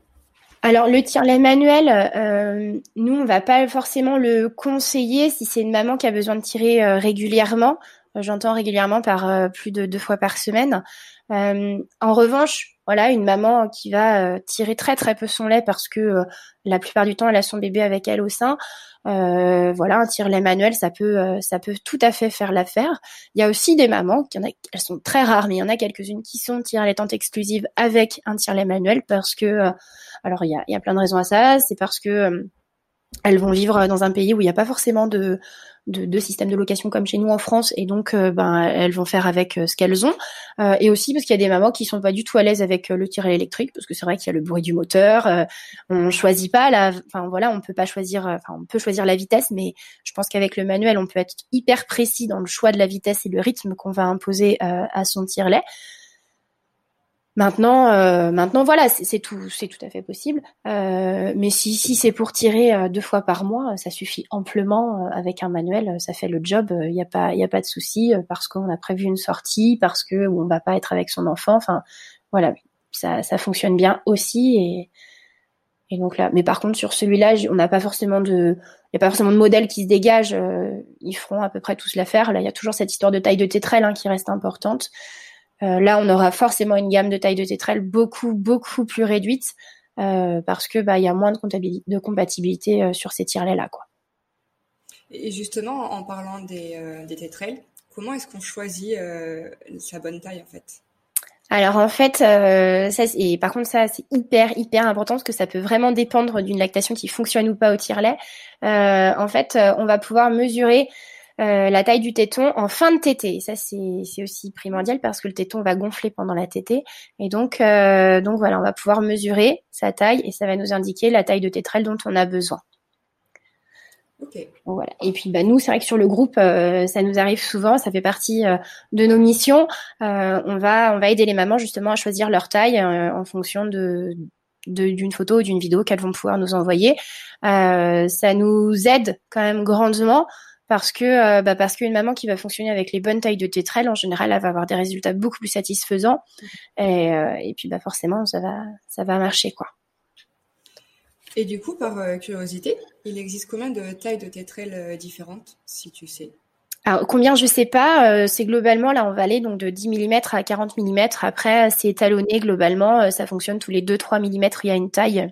Alors le tire-lait manuel, nous on va pas forcément le conseiller si c'est une maman qui a besoin de tirer régulièrement. J'entends régulièrement par plus de deux fois par semaine. en revanche, voilà, une maman qui va euh, tirer très très peu son lait parce que euh, la plupart du temps elle a son bébé avec elle au sein. Euh, voilà, un tire-lait manuel, ça peut ça peut tout à fait faire l'affaire. Il y a aussi des mamans qui en a, elles sont très rares, mais il y en a quelques-unes qui sont tire-laitantes exclusives avec un tire-lait manuel parce que alors il y a, il y a plein de raisons à ça. C'est parce que elles vont vivre dans un pays où il n'y a pas forcément de de, de systèmes de location comme chez nous en France. Et donc euh, ben elles vont faire avec euh, ce qu'elles ont. Euh, et aussi parce qu'il y a des mamans qui sont pas du tout à l'aise avec le tiré électrique parce que c'est vrai qu'il y a le bruit du moteur on choisit pas la enfin voilà on peut pas choisir enfin on peut choisir la vitesse mais je pense qu'avec le manuel on peut être hyper précis dans le choix de la vitesse et le rythme qu'on va imposer à son tire-lait Maintenant, euh, maintenant voilà, c'est tout, c'est tout à fait possible. Euh, mais si, si c'est pour tirer euh, deux fois par mois, ça suffit amplement avec un manuel, ça fait le job. Il n'y a pas, il a pas de souci parce qu'on a prévu une sortie, parce que on va pas être avec son enfant. Enfin, voilà, ça, ça fonctionne bien aussi. Et, et donc là, mais par contre sur celui-là, on n'a pas forcément de, il y a pas forcément de modèle qui se dégage. ils feront à peu près tous l'affaire. Là, il y a toujours cette histoire de taille de tétrelle hein, qui reste importante. Euh, là, on aura forcément une gamme de taille de tétrelle beaucoup, beaucoup plus réduite euh, parce que bah il y a moins de, de compatibilité euh, sur ces tirelets là, quoi. Et justement, en parlant des, des tétrelles, comment est-ce qu'on choisit sa bonne taille en fait? Alors en fait, euh, ça et par contre ça c'est hyper hyper important parce que ça peut vraiment dépendre d'une lactation qui fonctionne ou pas au tire-lait. Euh, en fait, on va pouvoir mesurer la taille du téton en fin de tétée. ça, c'est aussi primordial parce que le téton va gonfler pendant la tétée. Et donc, donc voilà, on va pouvoir mesurer sa taille et ça va nous indiquer la taille de tétrelle dont on a besoin. Voilà. Et puis bah nous, c'est vrai que sur le groupe, euh, ça nous arrive souvent, ça fait partie euh, de nos missions. Euh, on va on va aider les mamans justement à choisir leur taille en fonction de d'une photo ou d'une vidéo qu'elles vont pouvoir nous envoyer. ça nous aide quand même grandement parce que bah parce qu'une maman qui va fonctionner avec les bonnes tailles de tétrelle, en général, elle va avoir des résultats beaucoup plus satisfaisants. Et, et puis bah forcément, ça va ça va marcher quoi. Et du coup, par euh, curiosité, il existe combien de tailles de tétrelles euh, différentes, si tu sais? Alors, combien je sais pas, euh, c'est globalement là on va aller donc de 10 mm à 40 mm. Après c'est étalonné globalement, ça fonctionne tous les 2-3 mm, il y a une taille.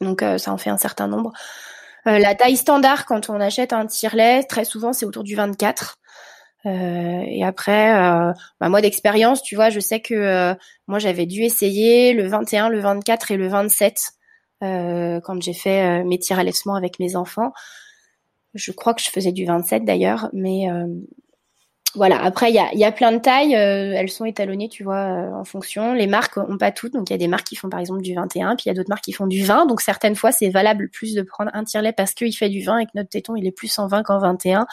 Donc ça en fait un certain nombre. La taille standard quand on achète un tirelet, très souvent c'est autour du 24. et après, bah, moi d'expérience, tu vois, je sais que moi j'avais dû essayer le 21, le 24 et le 27 euh, quand j'ai fait euh, mes tirs allaitement avec mes enfants. Je crois que je faisais du 27 d'ailleurs, mais euh, voilà. Après, il y a, plein de tailles. elles sont étalonnées, tu vois, en fonction. Les marques ont pas toutes. Donc, il y a des marques qui font par exemple du 21, puis il y a d'autres marques qui font du 20. Donc, certaines fois, c'est valable plus de prendre un tire-lait parce qu'il fait du 20 et que notre téton, il est plus en 20 qu'en 21.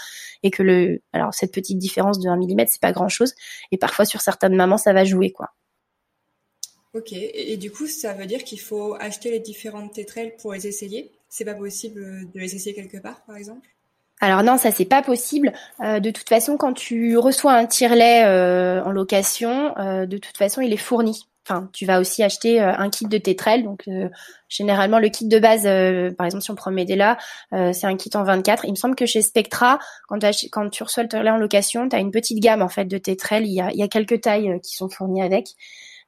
Et que le, alors, cette petite différence de 1 mm, c'est pas grand chose. Et parfois, sur certaines mamans, ça va jouer, quoi. Ok, et, du coup, ça veut dire qu'il faut acheter les différentes tétrelles pour les essayer? C'est pas possible de les essayer quelque part, par exemple? Alors non, ça c'est pas possible. Euh, de toute façon, quand tu reçois un tire-lait euh, en location, euh, de toute façon, il est fourni. Enfin, tu vas aussi acheter un kit de tétrelles. Donc, généralement, le kit de base, par exemple, si on prend Medela, c'est un kit en 24. Il me semble que chez Spectra, quand, quand tu reçois le tire-lait en location, tu as une petite gamme en fait de tétrelles. Il y a, il y a quelques tailles qui sont fournies avec.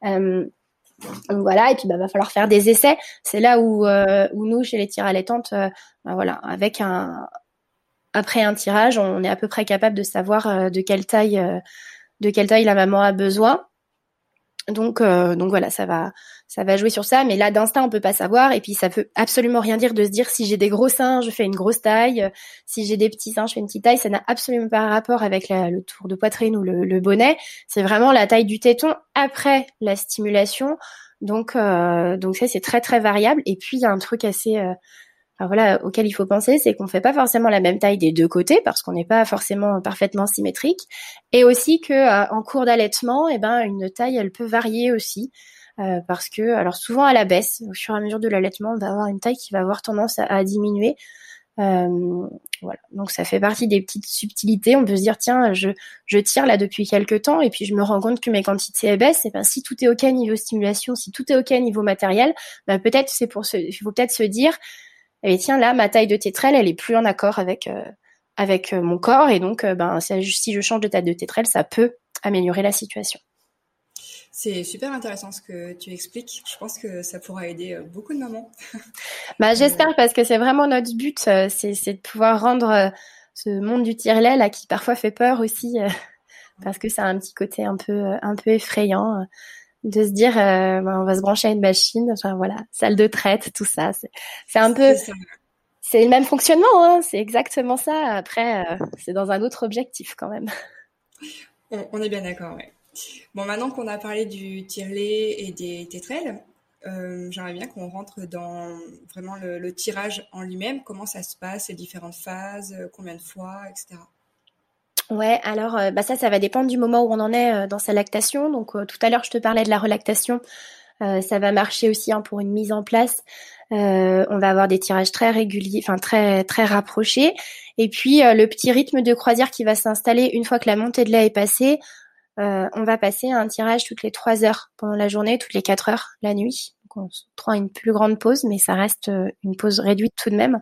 Donc voilà, et puis bah va falloir faire des essais. C'est là où, où nous, chez les tireurs allaitantes, euh, bah, voilà, avec un après un tirage, on est à peu près capable de savoir euh, de quelle taille de quelle taille la maman a besoin. Donc donc voilà, ça va ça va jouer sur ça, mais là d'instinct on peut pas savoir. Et puis ça peut absolument rien dire de se dire si j'ai des gros seins, je fais une grosse taille, si j'ai des petits seins, je fais une petite taille, ça n'a absolument pas rapport avec le tour de poitrine ou le, bonnet, c'est vraiment la taille du téton après la stimulation. Donc euh, donc ça c'est très très variable. Et puis il y a un truc assez euh, voilà auquel il faut penser, c'est qu'on fait pas forcément la même taille des deux côtés parce qu'on n'est pas forcément parfaitement symétrique et aussi que euh, en cours d'allaitement, eh ben une taille elle peut varier aussi. Euh, parce que, alors souvent à la baisse, au fur et à mesure de l'allaitement, on va avoir une taille qui va avoir tendance à, diminuer. Euh, voilà, donc ça fait partie des petites subtilités. On peut se dire tiens, je, tire là depuis quelques temps et puis je me rends compte que mes quantités baissent. Et ben si tout est ok niveau stimulation, si tout est ok niveau matériel, ben peut-être c'est pour se, il faut peut-être se dire eh tiens là ma taille de tétrelle elle est plus en accord avec euh, avec euh, mon corps et donc ben si je change de taille de tétrelle ça peut améliorer la situation. C'est super intéressant ce que tu expliques. Je pense que ça pourra aider euh, beaucoup de mamans. bah, j'espère parce que c'est vraiment notre but, euh, c'est, de pouvoir rendre euh, ce monde du tire-lait là qui parfois fait peur aussi parce que ça a un petit côté un peu un peu effrayant de se dire bah, on va se brancher à une machine, enfin voilà, salle de traite, tout ça. C'est, un peu c'est le même fonctionnement, hein, c'est exactement ça. Après, c'est dans un autre objectif quand même. On, est bien d'accord, ouais. Bon, maintenant qu'on a parlé du tirelet et des tétrelles, euh, j'aimerais bien qu'on rentre dans vraiment le, tirage en lui-même, comment ça se passe, les différentes phases, euh, combien de fois, etc. Ouais, alors euh, bah ça, ça va dépendre du moment où on en est dans sa lactation. Donc tout à l'heure, je te parlais de la relactation. ça va marcher aussi hein, pour une mise en place. on va avoir des tirages très réguliers, enfin très très rapprochés. Et puis le petit rythme de croisière qui va s'installer une fois que la montée de lait est passée. Euh, on va passer à un tirage toutes les trois heures pendant la journée, toutes les quatre heures la nuit. Donc on prend une plus grande pause, mais ça reste euh, une pause réduite tout de même.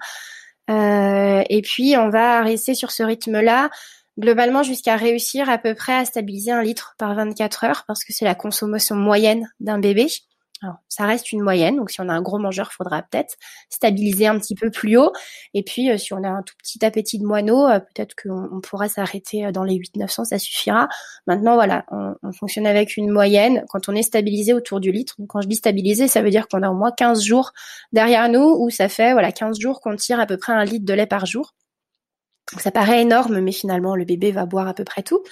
Euh, et puis on va rester sur ce rythme-là globalement jusqu'à réussir à peu près à stabiliser un litre par 24 heures parce que c'est la consommation moyenne d'un bébé. Alors, ça reste une moyenne, donc si on a un gros mangeur, il faudra peut-être stabiliser un petit peu plus haut. Et puis, euh, si on a un tout petit appétit de moineau, euh, peut-être qu'on pourra s'arrêter euh, dans les 8-900, ça suffira. Maintenant, voilà, on, fonctionne avec une moyenne quand on est stabilisé autour du litre. Donc, quand je dis stabilisé, ça veut dire qu'on a au moins 15 jours derrière nous, où ça fait voilà 15 jours qu'on tire à peu près un litre de lait par jour. Ça paraît énorme, mais finalement, le bébé va boire à peu près tout.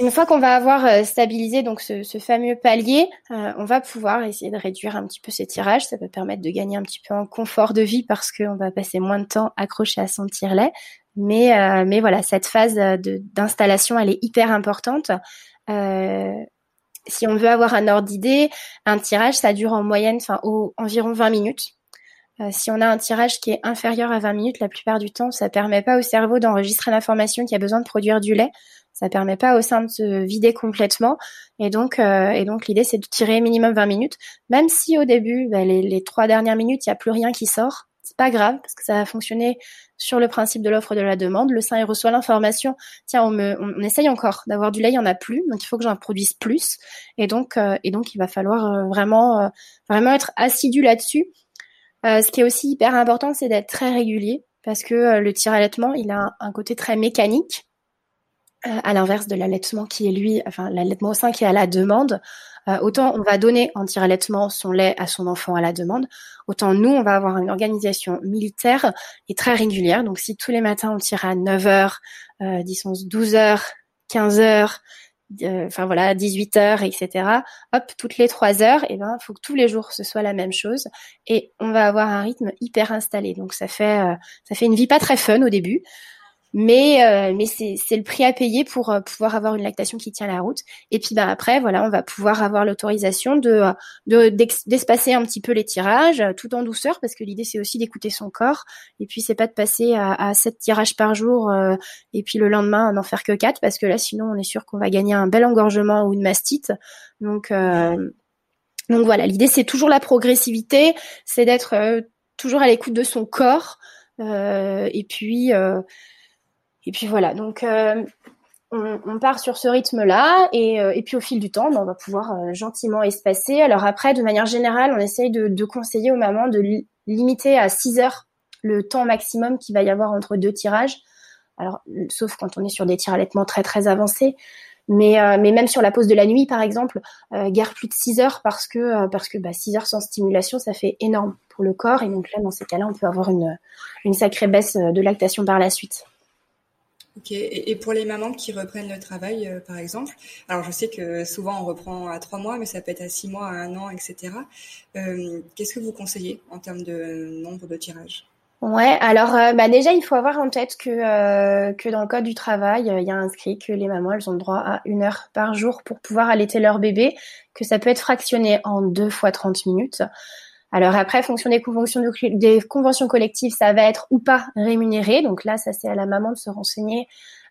Une fois qu'on va avoir euh, stabilisé donc ce, fameux palier, euh, on va pouvoir essayer de réduire un petit peu ces tirages. Ça peut permettre de gagner un petit peu en confort de vie parce qu'on va passer moins de temps accroché à son tire-lait. Mais, euh, mais voilà, cette phase d'installation, elle est hyper importante. si on veut avoir un ordre d'idée, un tirage, ça dure en moyenne, enfin, environ 20 minutes. Si on a un tirage qui est inférieur à 20 minutes, la plupart du temps, ça permet pas au cerveau d'enregistrer l'information qui a besoin de produire du lait ça permet pas au sein de se vider complètement. Et donc, euh, et donc l'idée c'est de tirer minimum 20 minutes, même si au début, bah, les, trois dernières minutes, il y a plus rien qui sort. C'est pas grave parce que ça va fonctionner sur le principe de l'offre de la demande. Le sein il reçoit l'information. Tiens, on me, on, essaye encore d'avoir du lait, il y en a plus, donc il faut que j'en produise plus. Et donc, euh, et donc il va falloir euh, vraiment, vraiment être assidu là-dessus. Ce qui est aussi hyper important, c'est d'être très régulier parce que le tir allaitement, il a un côté très mécanique. Euh, à l'inverse de l'allaitement qui est lui, enfin l'allaitement au sein qui est à la demande. Euh, autant on va donner en tir-allaitement son lait à son enfant à la demande, autant nous on va avoir une organisation militaire et très régulière. Donc si tous les matins on tire à 9h, euh, disons 12h, 15h, enfin voilà 18h, etc. Hop, toutes les 3 heures, et eh ben faut que tous les jours ce soit la même chose et on va avoir un rythme hyper installé. Donc ça fait ça fait une vie pas très fun au début. Mais euh, mais c'est le prix à payer pour euh, pouvoir avoir une lactation qui tient la route. Et puis bah après voilà, on va pouvoir avoir l'autorisation de de d'espacer un petit peu les tirages, euh, tout en douceur, parce que l'idée c'est aussi d'écouter son corps. Et puis c'est pas de passer à, à 7 tirages par jour et puis le lendemain n'en faire que 4 parce que là sinon on est sûr qu'on va gagner un bel engorgement ou une mastite. Donc donc voilà, l'idée c'est toujours la progressivité, c'est d'être toujours à l'écoute de son corps. et puis et puis voilà, donc euh, on, part sur ce rythme-là et, euh, puis au fil du temps, ben, on va pouvoir euh, gentiment espacer. Alors après, de manière générale, on essaye de, conseiller aux mamans de limiter à 6 heures le temps maximum qu'il va y avoir entre deux tirages. Alors, sauf quand on est sur des tirs allaitement très très avancés. Mais, même sur la pause de la nuit, par exemple, guère plus de 6 heures parce que, parce que bah, 6 heures sans stimulation, ça fait énorme pour le corps. Et donc là, dans ces cas-là, on peut avoir une sacrée baisse de lactation par la suite. Ok, et, pour les mamans qui reprennent le travail, euh, par exemple, alors je sais que souvent on reprend à trois mois, mais ça peut être à six mois, à un an, etc. Euh, Qu'est-ce que vous conseillez en termes de nombre de tirages? Ouais, alors euh, bah déjà il faut avoir en tête que que dans le code du travail, il y a inscrit que les mamans elles ont droit à une heure par jour pour pouvoir allaiter leur bébé, que ça peut être fractionné en deux fois 30 minutes. Alors après, fonction des conventions, collectives, ça va être ou pas rémunéré. Donc là, ça c'est à la maman de se renseigner.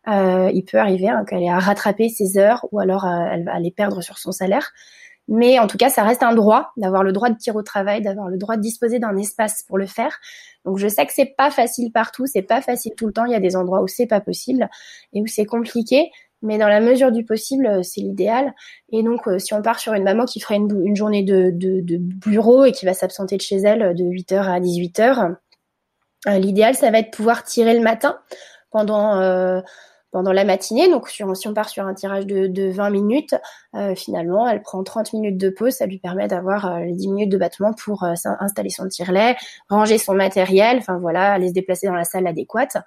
Euh, il peut arriver hein, qu'elle ait à rattraper ses heures ou alors euh, elle va les perdre sur son salaire. Mais en tout cas, ça reste un droit d'avoir le droit de tirer au travail, d'avoir le droit de disposer d'un espace pour le faire. Donc je sais que c'est pas facile partout, c'est pas facile tout le temps. Il y a des endroits où c'est pas possible et où c'est compliqué mais dans la mesure du possible, euh, c'est l'idéal. Et donc, euh, si on part sur une maman qui ferait une, journée de, bureau et qui va s'absenter de chez elle euh, de 8h à 18h, l'idéal, ça va être pouvoir tirer le matin pendant pendant la matinée. Donc, si on, part sur un tirage de, 20 minutes, finalement, elle prend 30 minutes de pause. Ça lui permet d'avoir les 10 minutes de battement pour installer son tire-lait, ranger son matériel, enfin voilà, aller se déplacer dans la salle adéquate.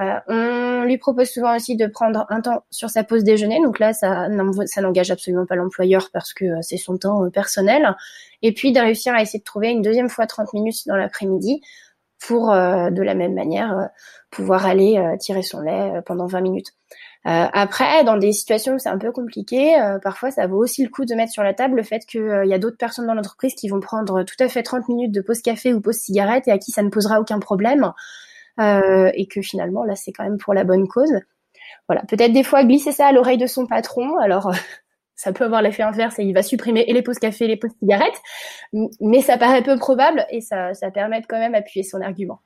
Euh, on lui propose souvent aussi de prendre un temps sur sa pause déjeuner. Donc là, ça, n'engage absolument pas l'employeur parce que euh, c'est son temps euh, personnel. Et puis de réussir à essayer de trouver une deuxième fois 30 minutes dans l'après-midi pour, de la même manière, pouvoir aller tirer son lait pendant 20 minutes. après, dans des situations où c'est un peu compliqué, parfois ça vaut aussi le coup de mettre sur la table le fait qu'il y a d'autres personnes dans l'entreprise qui vont prendre tout à fait 30 minutes de pause café ou pause cigarette et à qui ça ne posera aucun problème. Euh, et que finalement là c'est quand même pour la bonne cause. Voilà, peut-être des fois glisser ça à l'oreille de son patron. Alors ça peut avoir l'effet inverse et il va supprimer et les pauses café et les pauses cigarettes, mais ça paraît peu probable et ça, permet de quand même appuyer son argument.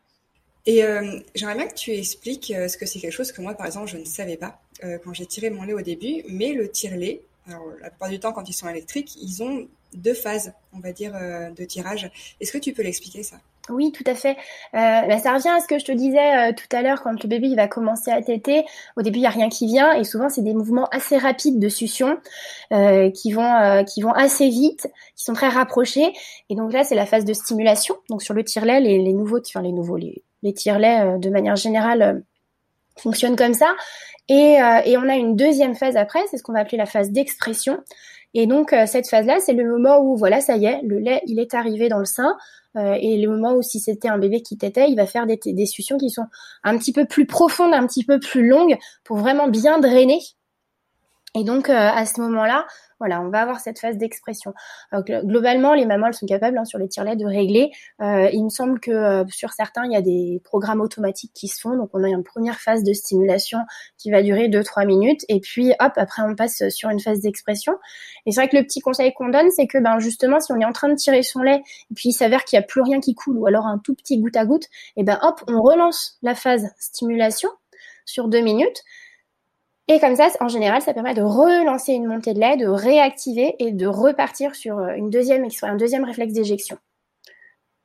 Et euh, j'aimerais bien que tu expliques euh, ce que c'est quelque chose que moi, par exemple, je ne savais pas quand j'ai tiré mon lait au début, mais le tire-lait, la plupart du temps quand ils sont électriques, ils ont deux phases, on va dire, de tirage. Est-ce que tu peux l'expliquer ça? Oui, tout à fait. Euh, bah, ça revient à ce que je te disais euh, tout à l'heure quand le bébé il va commencer à téter. Au début, il y a rien qui vient et souvent c'est des mouvements assez rapides de succion euh, qui vont qui vont assez vite, qui sont très rapprochés. Et donc là, c'est la phase de stimulation. Donc sur le tire-lait, les, nouveaux, enfin les nouveaux, les, les tire-lait de manière générale fonctionne comme ça. Et on a une deuxième phase après, c'est ce qu'on va appeler la phase d'expression. Et donc cette phase-là, c'est le moment où voilà, ça y est, le lait il est arrivé dans le sein. Euh, et le moment où si c'était un bébé qui t'était, il va faire des, des suctions qui sont un petit peu plus profondes, un petit peu plus longues pour vraiment bien drainer. Et donc à ce moment-là, voilà, on va avoir cette phase d'expression. globalement, les mamans sont capables hein, sur les tire de régler. Euh, il me semble que euh, sur certains, il y a des programmes automatiques qui se font. Donc, on a une première phase de stimulation qui va durer 2-3 minutes. Et puis, hop, après, on passe sur une phase d'expression. Et c'est vrai que le petit conseil qu'on donne, c'est que ben, justement, si on est en train de tirer son lait, et puis il s'avère qu'il n'y a plus rien qui coule, ou alors un tout petit goutte à goutte, et ben hop, on relance la phase stimulation sur deux minutes. Et comme ça, en général, ça permet de relancer une montée de lait, de réactiver et de repartir sur euh, une deuxième, un deuxième réflexe d'éjection.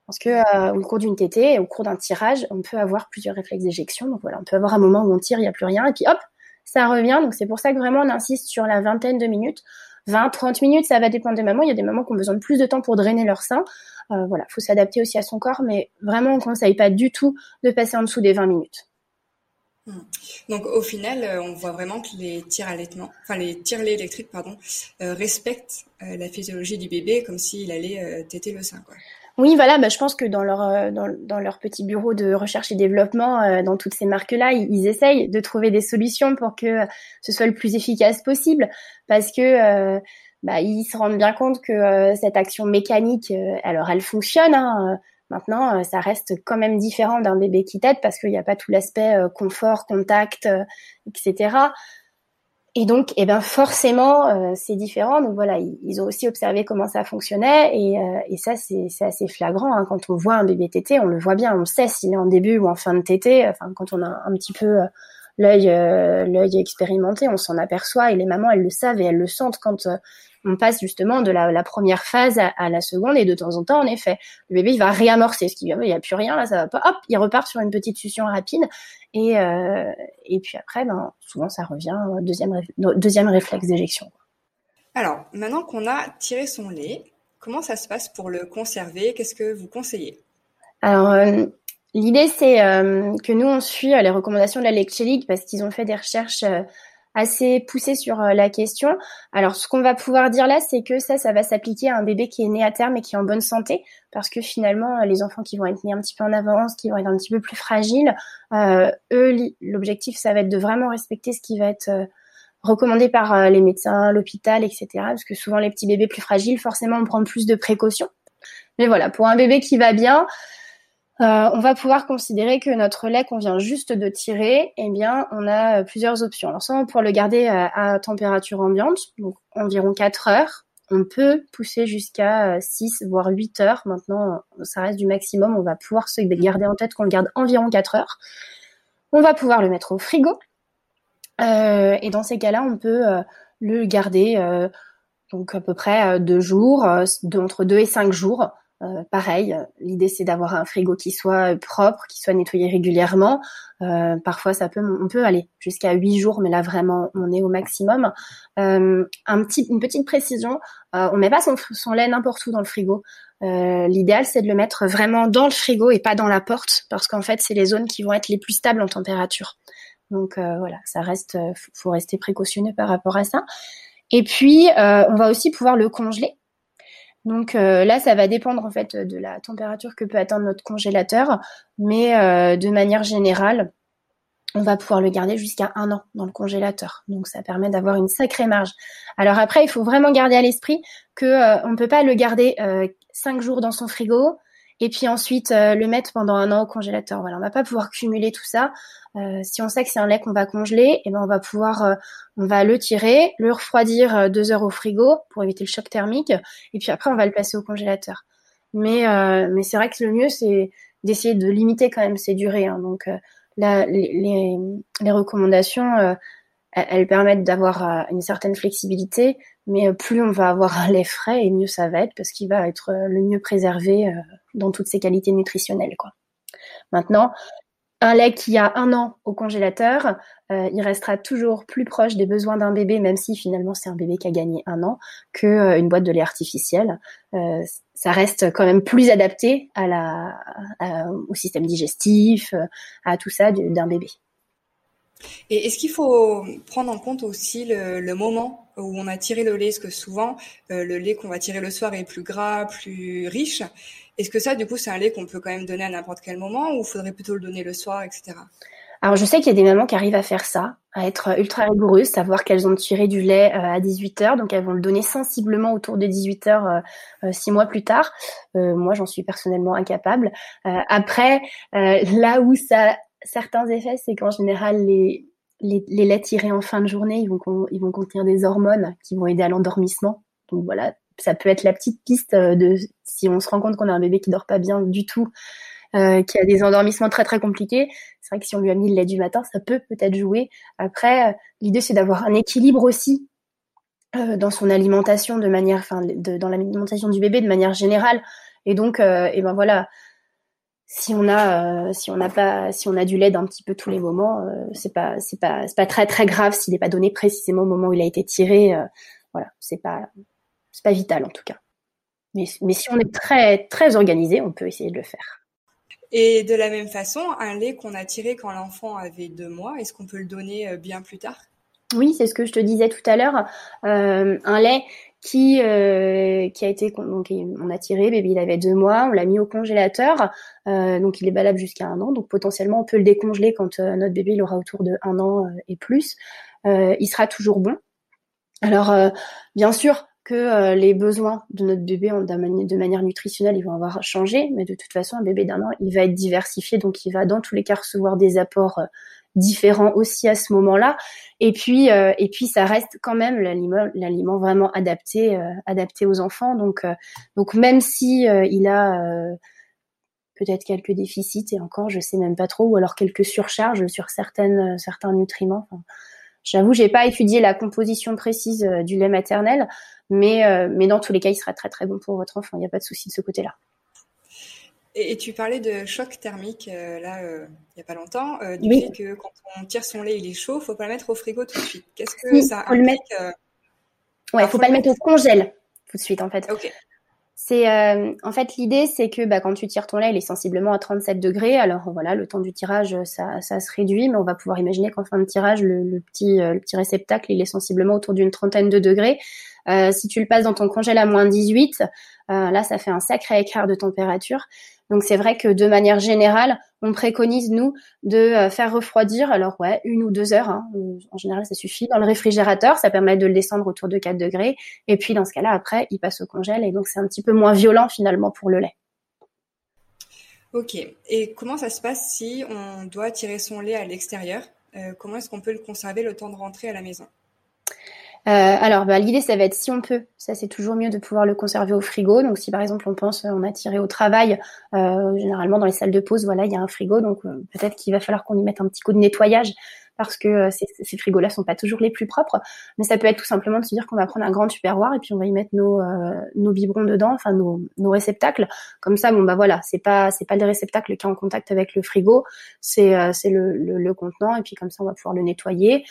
Parce que euh, au cours d'une tétée, au cours d'un tirage, on peut avoir plusieurs réflexes d'éjection. Donc voilà, on peut avoir un moment où on tire, il n'y a plus rien, et puis hop, ça revient. Donc c'est pour ça que vraiment on insiste sur la vingtaine de minutes. 20, 30 minutes, ça va dépendre des mamans. Il y a des mamans qui ont besoin de plus de temps pour drainer leur sein. Euh, voilà, faut s'adapter aussi à son corps, mais vraiment on ne conseille pas du tout de passer en dessous des 20 minutes. Hmm. Donc au final, euh, on voit vraiment que les tirs enfin les tirelets électriques, pardon, euh, respectent euh, la physiologie du bébé comme s'il allait téter le sein. Quoi. Oui, voilà, bah, je pense que dans leur dans, petit bureau de recherche et développement, dans toutes ces marques-là, ils, essayent de trouver des solutions pour que ce soit le plus efficace possible, parce que bah, ils se rendent bien compte que cette action mécanique, alors elle fonctionne. Hein, Maintenant, euh, ça reste quand même différent d'un bébé qui tète parce qu'il n'y a pas tout l'aspect euh, confort, contact, euh, etc. Et donc, eh ben forcément, c'est différent. Donc voilà, ils, ont aussi observé comment ça fonctionnait et, et ça, c'est assez flagrant. Hein. Quand on voit un bébé tété, on le voit bien, on sait s'il est en début ou en fin de tété. Enfin, quand on a un petit peu l'œil l'œil expérimenté, on s'en aperçoit et les mamans, elles le savent et elles le sentent quand on passe justement de la, première phase à, la seconde. Et de temps en temps, en effet, le bébé il va réamorcer, ce qui il n'y a plus rien là, ça va pas, hop, il repart sur une petite succion rapide. Et euh, et puis après, ben souvent ça revient deuxième deuxième réflexe d'éjection. Alors maintenant qu'on a tiré son lait, comment ça se passe pour le conserver? Qu'est-ce que vous conseillez? Alors euh, L'idée, c'est euh, que nous, on suit les recommandations de la Lecture League parce qu'ils ont fait des recherches assez poussé sur euh, la question. Alors, ce qu'on va pouvoir dire là, c'est que ça, ça va s'appliquer à un bébé qui est né à terme et qui est en bonne santé, parce que finalement, les enfants qui vont être nés un petit peu en avance, qui vont être un petit peu plus fragiles, euh, eux, l'objectif, ça va être de vraiment respecter ce qui va être euh, recommandé par les médecins, l'hôpital, etc. Parce que souvent, les petits bébés plus fragiles, forcément, on prend plus de précautions. Mais voilà, pour un bébé qui va bien, euh, on va pouvoir considérer que notre lait qu'on vient juste de tirer, eh bien, on a euh, plusieurs options. Alors, soit pour le garder euh, à, température ambiante, donc environ 4 heures. On peut pousser jusqu'à 6, voire 8 heures. Maintenant, ça reste du maximum. On va pouvoir se garder en tête qu'on le garde environ 4 heures. On va pouvoir le mettre au frigo. et dans ces cas-là, on peut le garder donc à peu près deux jours, entre 2 et 5 jours. Euh, pareil, l'idée c'est d'avoir un frigo qui soit propre, qui soit nettoyé régulièrement. Euh, parfois ça peut, on peut aller jusqu'à 8 jours, mais là vraiment on est au maximum. Euh, un petit, une petite précision, on met pas son, son lait n'importe où dans le frigo. L'idéal c'est de le mettre vraiment dans le frigo et pas dans la porte, parce qu'en fait c'est les zones qui vont être les plus stables en température. Donc voilà, ça reste, faut rester précautionneux par rapport à ça. Et puis on va aussi pouvoir le congeler. Donc euh, là, ça va dépendre en fait de la température que peut atteindre notre congélateur, mais euh, de manière générale, on va pouvoir le garder jusqu'à un an dans le congélateur. Donc ça permet d'avoir une sacrée marge. Alors après, il faut vraiment garder à l'esprit que euh, on ne peut pas le garder cinq jours dans son frigo et puis ensuite le mettre pendant un an au congélateur. Voilà, on va pas pouvoir cumuler tout ça. Euh, si on sait que c'est un lait qu'on va congeler, et eh ben on va pouvoir, euh, on va le tirer, le refroidir euh, deux heures au frigo pour éviter le choc thermique, et puis après on va le passer au congélateur. Mais mais c'est vrai que le mieux c'est d'essayer de limiter quand même ces durées. Hein. Donc là, les, les, recommandations, elles permettent d'avoir une certaine flexibilité, mais plus on va avoir lait frais et mieux ça va être parce qu'il va être le mieux préservé dans toutes ses qualités nutritionnelles. Maintenant, un lait qui a un an au congélateur, euh, il restera toujours plus proche des besoins d'un bébé, même si finalement c'est un bébé qui a gagné un an, que euh, une boîte de lait artificiel. Euh, ça reste quand même plus adapté au système digestif, à tout ça d'un bébé. Et est-ce qu'il faut prendre en compte aussi le, moment où on a tiré le lait? Parce que souvent, euh, le lait qu'on va tirer le soir est plus gras, plus riche. Est-ce que ça, du coup, c'est un lait qu'on peut quand même donner à n'importe quel moment ou faudrait plutôt le donner le soir, etc. Alors je sais qu'il y a des mamans qui arrivent à faire ça, à être ultra rigoureuses, savoir qu'elles ont tiré du lait euh, à 18 heures, donc elles vont le donner sensiblement autour de 18 heures euh, euh, six mois plus tard. moi, j'en suis personnellement incapable. après, là où ça certains effets, c'est qu'en général les, les, laits tirés en fin de journée, ils vont, ils vont contenir des hormones qui vont aider à l'endormissement. Donc voilà, ça peut être la petite piste de si on se rend compte qu'on a un bébé qui dort pas bien du tout, euh, qui a des endormissements très très compliqués. C'est vrai que si on lui a mis le lait du matin, ça peut peut-être jouer. Après, euh, l'idée c'est d'avoir un équilibre aussi euh, dans son alimentation de manière, enfin, dans l'alimentation du bébé de manière générale. Et donc, et ben voilà, si on a, si on n'a pas, si on a du lait d'un petit peu tous les moments, c'est pas, c'est pas, c'est pas très très grave s'il n'est pas donné précisément au moment où il a été tiré. voilà, c'est pas, c'est pas vital en tout cas. Mais, mais si on est très très organisé, on peut essayer de le faire. Et de la même façon, un lait qu'on a tiré quand l'enfant avait deux mois, est-ce qu'on peut le donner euh, bien plus tard? Oui, c'est ce que je te disais tout à l'heure. Euh, un lait qui euh, qui a été donc on a tiré, bébé il avait deux mois, on l'a mis au congélateur, donc il est valable jusqu'à un an, donc potentiellement on peut le décongeler quand notre bébé il aura autour de un an et plus. il sera toujours bon. Alors bien sûr, que euh, les besoins de notre bébé de manière nutritionnelle, ils vont avoir changé, mais de toute façon, un bébé d'un an, il va être diversifié, donc il va dans tous les cas recevoir des apports euh, différents aussi à ce moment-là. Et puis, euh, et puis, ça reste quand même l'aliment, vraiment adapté, adapté aux enfants. Donc, donc même si il a peut-être quelques déficits et encore, je sais même pas trop, ou alors quelques surcharges sur certaines, certains nutriments. J'avoue, j'ai pas étudié la composition précise du lait maternel, mais, euh, mais dans tous les cas, il sera très très bon pour votre enfant. Il n'y a pas de souci de ce côté-là. Et, tu parlais de choc thermique euh, là, euh, il n'y a pas longtemps, du fait que quand on tire son lait, il est chaud, faut pas le mettre au frigo tout de suite. Qu'est-ce que ça implique le mettre... Ouais, faut, pas le mettre au congèle tout de suite en fait. Ok. C'est en fait l'idée, c'est que bah, quand tu tires ton lait, il est sensiblement à 37 degrés. Alors voilà, le temps du tirage, ça, ça se réduit, mais on va pouvoir imaginer qu'en fin de tirage, le, le petit, le petit réceptacle, il est sensiblement autour d'une trentaine de degrés. Euh, si tu le passes dans ton congèle à moins 18, euh, là, ça fait un sacré écart de température. Donc c'est vrai que de manière générale, on préconise nous de euh, faire refroidir. Alors ouais, une ou deux heures. Hein, en général, ça suffit dans le réfrigérateur. Ça permet de le descendre autour de 4 degrés. Et puis dans ce cas-là, après, il passe au congèle et donc c'est un petit peu moins violent finalement pour le lait. Ok. Et comment ça se passe si on doit tirer son lait à l'extérieur? Comment est-ce qu'on peut le conserver le temps de rentrer à la maison? euh, alors, bah, l'idée, ça va être si on peut. Ça, c'est toujours mieux de pouvoir le conserver au frigo. Donc, si par exemple on pense, on a tiré au travail, euh, généralement dans les salles de pause, voilà, il y a un frigo. Donc, euh, peut-être qu'il va falloir qu'on y mette un petit coup de nettoyage parce que ces, ces frigos-là sont pas toujours les plus propres. Mais ça peut être tout simplement de se dire qu'on va prendre un grand tupperware et puis on va y mettre nos, nos biberons dedans, enfin nos, réceptacles. Comme ça, bon bah voilà, c'est pas c'est pas le réceptacle qui est en contact avec le frigo, c'est c'est le, contenant et puis comme ça on va pouvoir le nettoyer.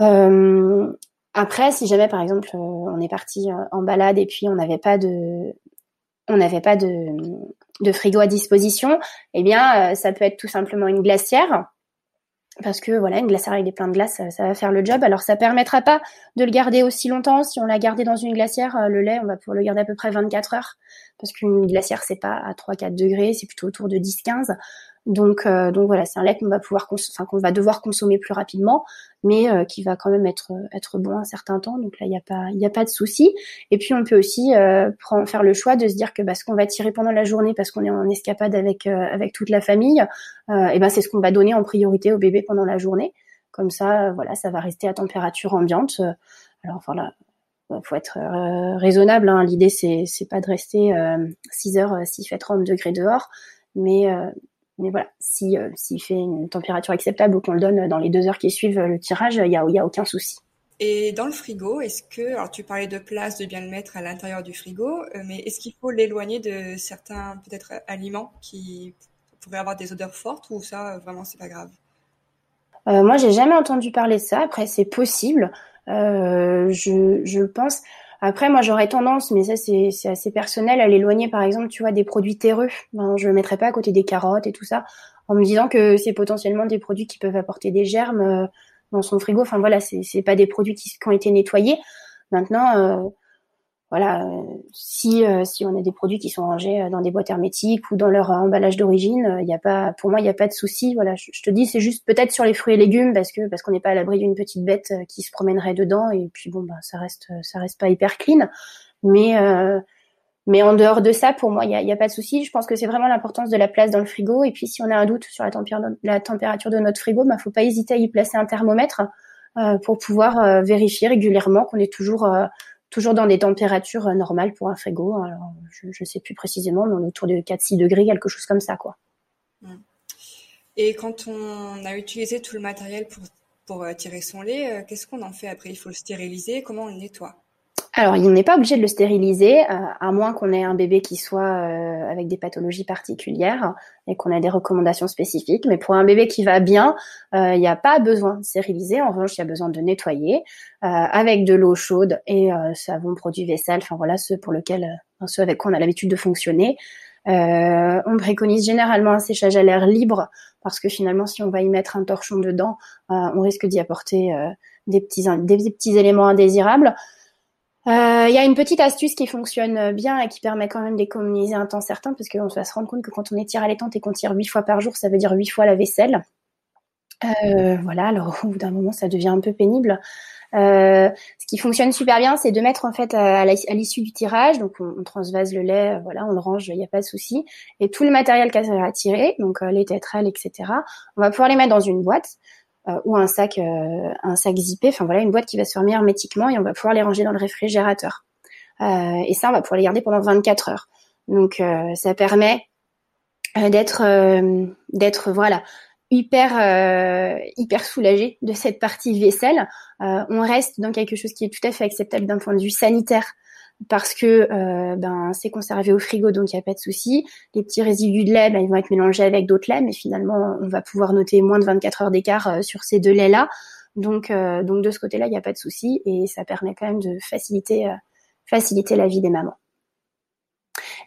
Euh, après, si jamais par exemple euh, on est parti euh, en balade et puis on n'avait pas de on n'avait pas de, frigo à disposition, eh bien euh, ça peut être tout simplement une glacière parce que voilà une glacière avec des pleins de glace ça, va faire le job. Alors ça permettra pas de le garder aussi longtemps. Si on l'a gardé dans une glacière, le lait on va pouvoir le garder à peu près 24 heures parce qu'une glacière c'est pas à 3-4 degrés, c'est plutôt autour de 10-15. Donc, euh, donc voilà, c'est un lait qu'on va pouvoir, enfin qu'on va devoir consommer plus rapidement, mais euh, qui va quand même être être bon un certain temps. Donc là, il n'y a pas il a pas de souci. Et puis on peut aussi euh, prendre, faire le choix de se dire que bah, ce qu'on va tirer pendant la journée parce qu'on est en escapade avec avec toute la famille, et ben c'est ce qu'on va donner en priorité au bébé pendant la journée. Comme ça, voilà, ça va rester à température ambiante. Alors voilà, faut être raisonnable. Hein. L'idée, c'est, c'est pas de rester 6 heures s'il fait 30 degrés dehors, mais, mais voilà, si euh, s'il fait une température acceptable ou qu'on le donne dans les deux heures qui suivent le tirage, il n'y a, y a aucun souci. Et dans le frigo, est-ce que, alors tu parlais de place, de bien le mettre à l'intérieur du frigo, euh, mais est-ce qu'il faut l'éloigner de certains peut-être aliments qui pourraient avoir des odeurs fortes ou ça vraiment c'est pas grave? Euh, Moi j'ai jamais entendu parler de ça. Après c'est possible. Euh, je, je pense. Après, moi, j'aurais tendance, mais ça, c'est assez personnel, à l'éloigner, par exemple, tu vois, des produits terreux. Ben, je le mettrais pas à côté des carottes et tout ça. en me disant que c'est potentiellement des produits qui peuvent apporter des germes dans son frigo. Enfin voilà, c'est pas des produits qui, qui, ont été nettoyés. Maintenant, voilà, euh, si euh, si on a des produits qui sont rangés euh, dans des boîtes hermétiques ou dans leur emballage d'origine, il y a pas, pour moi, il n'y a pas de souci. Voilà, je, te dis, c'est juste peut-être sur les fruits et légumes parce que parce qu'on n'est pas à l'abri d'une petite bête qui se promènerait dedans et puis bon, bah ça reste reste pas hyper clean. Mais en dehors de ça, pour moi, il n'y a, a, pas de souci. Je pense que c'est vraiment l'importance de la place dans le frigo. Et puis, si on a un doute sur la, température de notre frigo, bah, faut pas hésiter à y placer un thermomètre pour pouvoir vérifier régulièrement qu'on est toujours toujours dans des températures euh, normales pour un frigo. Alors, je ne sais plus précisément, mais on est autour de 4-6 degrés, quelque chose comme ça, quoi. Mmh. Et quand on a utilisé tout le matériel pour, pour euh, tirer son lait, euh, qu'est-ce qu'on en fait après? Il faut le stériliser. Comment on le nettoie? Alors, il n'est pas obligé de le stériliser, euh, à moins qu'on ait un bébé qui soit euh, avec des pathologies particulières et qu'on ait des recommandations spécifiques. Mais pour un bébé qui va bien, euh, il n'y a pas besoin de stériliser. En revanche, il y a besoin de nettoyer avec de l'eau chaude et savon, produit vaisselle. Enfin voilà, ceux pour lesquels, ceux avec quoi on a l'habitude de fonctionner. on préconise généralement un séchage à l'air libre parce que finalement, si on va y mettre un torchon dedans, on risque d'y apporter des petits éléments indésirables. Il euh, y a une petite astuce qui fonctionne bien et qui permet quand même d'économiser un temps certain parce qu'on va se rendre compte que quand on à l'étante et qu'on tire huit fois par jour, ça veut dire huit fois la vaisselle. Euh, voilà, alors au bout d'un moment, ça devient un peu pénible. Euh, ce qui fonctionne super bien, c'est de mettre en fait à, l'issue du tirage, donc on, transvase le lait, voilà, on le range, il n'y a pas de souci, et tout le matériel qu'a à tirer, donc les tétrelles, etc. On va pouvoir les mettre dans une boîte. Euh, ou un sac, euh, un sac zippé. Enfin voilà, une boîte qui va se fermer hermétiquement et on va pouvoir les ranger dans le réfrigérateur. Euh, et ça, on va pouvoir les garder pendant 24 heures. Donc ça permet d'être d'être voilà hyper hyper soulagé de cette partie vaisselle. on reste dans quelque chose qui est tout à fait acceptable d'un point de vue sanitaire parce que euh, ben c'est conservé au frigo donc il n'y a pas de souci. Les petits résidus de lait ben, ils vont être mélangés avec d'autres laits mais finalement on va pouvoir noter moins de 24 heures d'écart euh, sur ces deux laits là. Donc euh, donc de ce côté-là il n'y a pas de souci et ça permet quand même de faciliter faciliter la vie des mamans.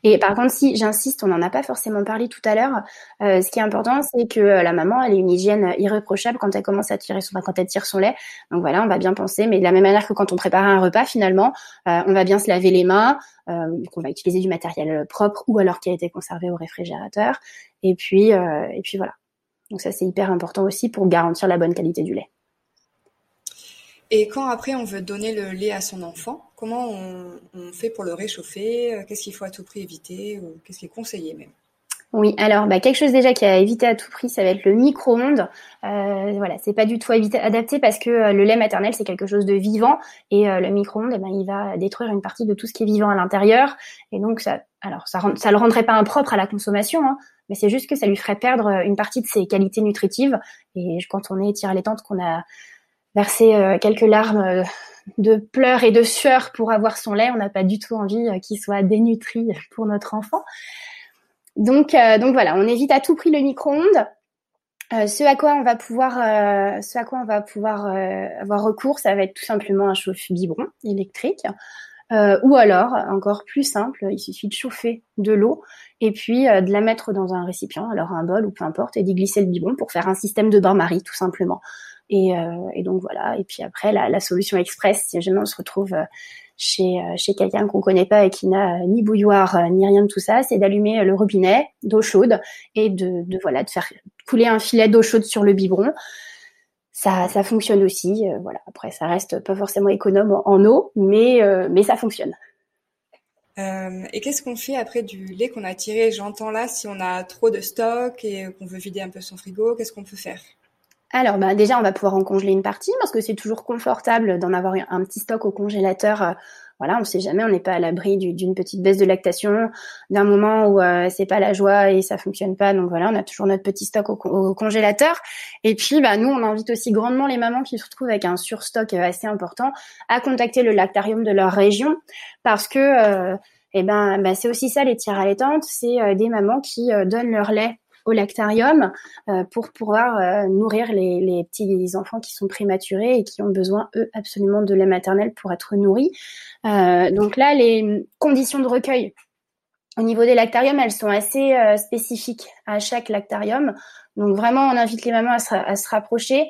Et par contre, si j'insiste, on n'en a pas forcément parlé tout à l'heure. Euh, ce qui est important, c'est que euh, la maman, elle ait une hygiène irréprochable quand elle commence à tirer son, quand elle tire son lait. Donc voilà, on va bien penser, mais de la même manière que quand on prépare un repas, finalement, euh, on va bien se laver les mains. on va utiliser du matériel propre ou alors qui a été conservé au réfrigérateur. Et puis, et puis voilà. Donc ça, c'est hyper important aussi pour garantir la bonne qualité du lait. Et quand après on veut donner le lait à son enfant, comment on, fait pour le réchauffer? Euh, Qu'est-ce qu'il faut à tout prix éviter? Ou qu'est-ce qui est conseillé même? Oui, alors bah, quelque chose déjà qui a éviter à tout prix, ça va être le micro-ondes. Euh, voilà, c'est pas du tout adapté parce que euh, le lait maternel c'est quelque chose de vivant. Et le micro-ondes, eh ben, il va détruire une partie de tout ce qui est vivant à l'intérieur. Et donc ça, alors ça, le rendrait pas impropre à la consommation, hein, mais c'est juste que ça lui ferait perdre une partie de ses qualités nutritives. Et quand on est tentes qu'on a verser euh, quelques larmes euh, de pleurs et de sueur pour avoir son lait. On n'a pas du tout envie euh, qu'il soit dénutri pour notre enfant. Donc, voilà, on évite à tout prix le micro-ondes. ce à quoi on va pouvoir, ce à quoi on va pouvoir avoir recours, ça va être tout simplement un chauffe-biberon électrique. ou alors, encore plus simple, il suffit de chauffer de l'eau et puis de la mettre dans un récipient, alors un bol ou peu importe, et d'y glisser le biberon pour faire un système de bain-marie tout simplement. Et, euh, et, donc voilà. Et puis après, la, la, solution express, si jamais on se retrouve euh, chez, euh, chez quelqu'un qu'on connaît pas et qui n'a ni bouilloire ni rien de tout ça, c'est d'allumer le robinet d'eau chaude et de, de, voilà de faire couler un filet d'eau chaude sur le biberon. Ça, ça fonctionne aussi. voilà. Après, ça reste pas forcément économe en, eau, mais mais ça fonctionne. Euh, et qu'est-ce qu'on fait après du lait qu'on a tiré? J'entends là, si on a trop de stock et qu'on veut vider un peu son frigo, qu'est-ce qu'on peut faire? Alors, bah, déjà, on va pouvoir en congeler une partie parce que c'est toujours confortable d'en avoir un petit stock au congélateur. Euh, voilà, on ne sait jamais, on n'est pas à l'abri d'une petite baisse de lactation, d'un moment où euh, c'est pas la joie et ça fonctionne pas. Donc voilà, on a toujours notre petit stock au, congélateur. Et puis, bah, nous, on invite aussi grandement les mamans qui se retrouvent avec un surstock euh, assez important à contacter le lactarium de leur région parce que euh, eh ben, bah, c'est aussi ça les tirs allaitantes, c'est des mamans qui donnent leur lait au lactarium euh, pour pouvoir euh, nourrir les, petits enfants qui sont prématurés et qui ont besoin, eux, absolument de lait maternel pour être nourris. Euh, donc là, les conditions de recueil au niveau des lactariums, elles sont assez spécifiques à chaque lactarium. Donc vraiment, on invite les mamans à se, rapprocher.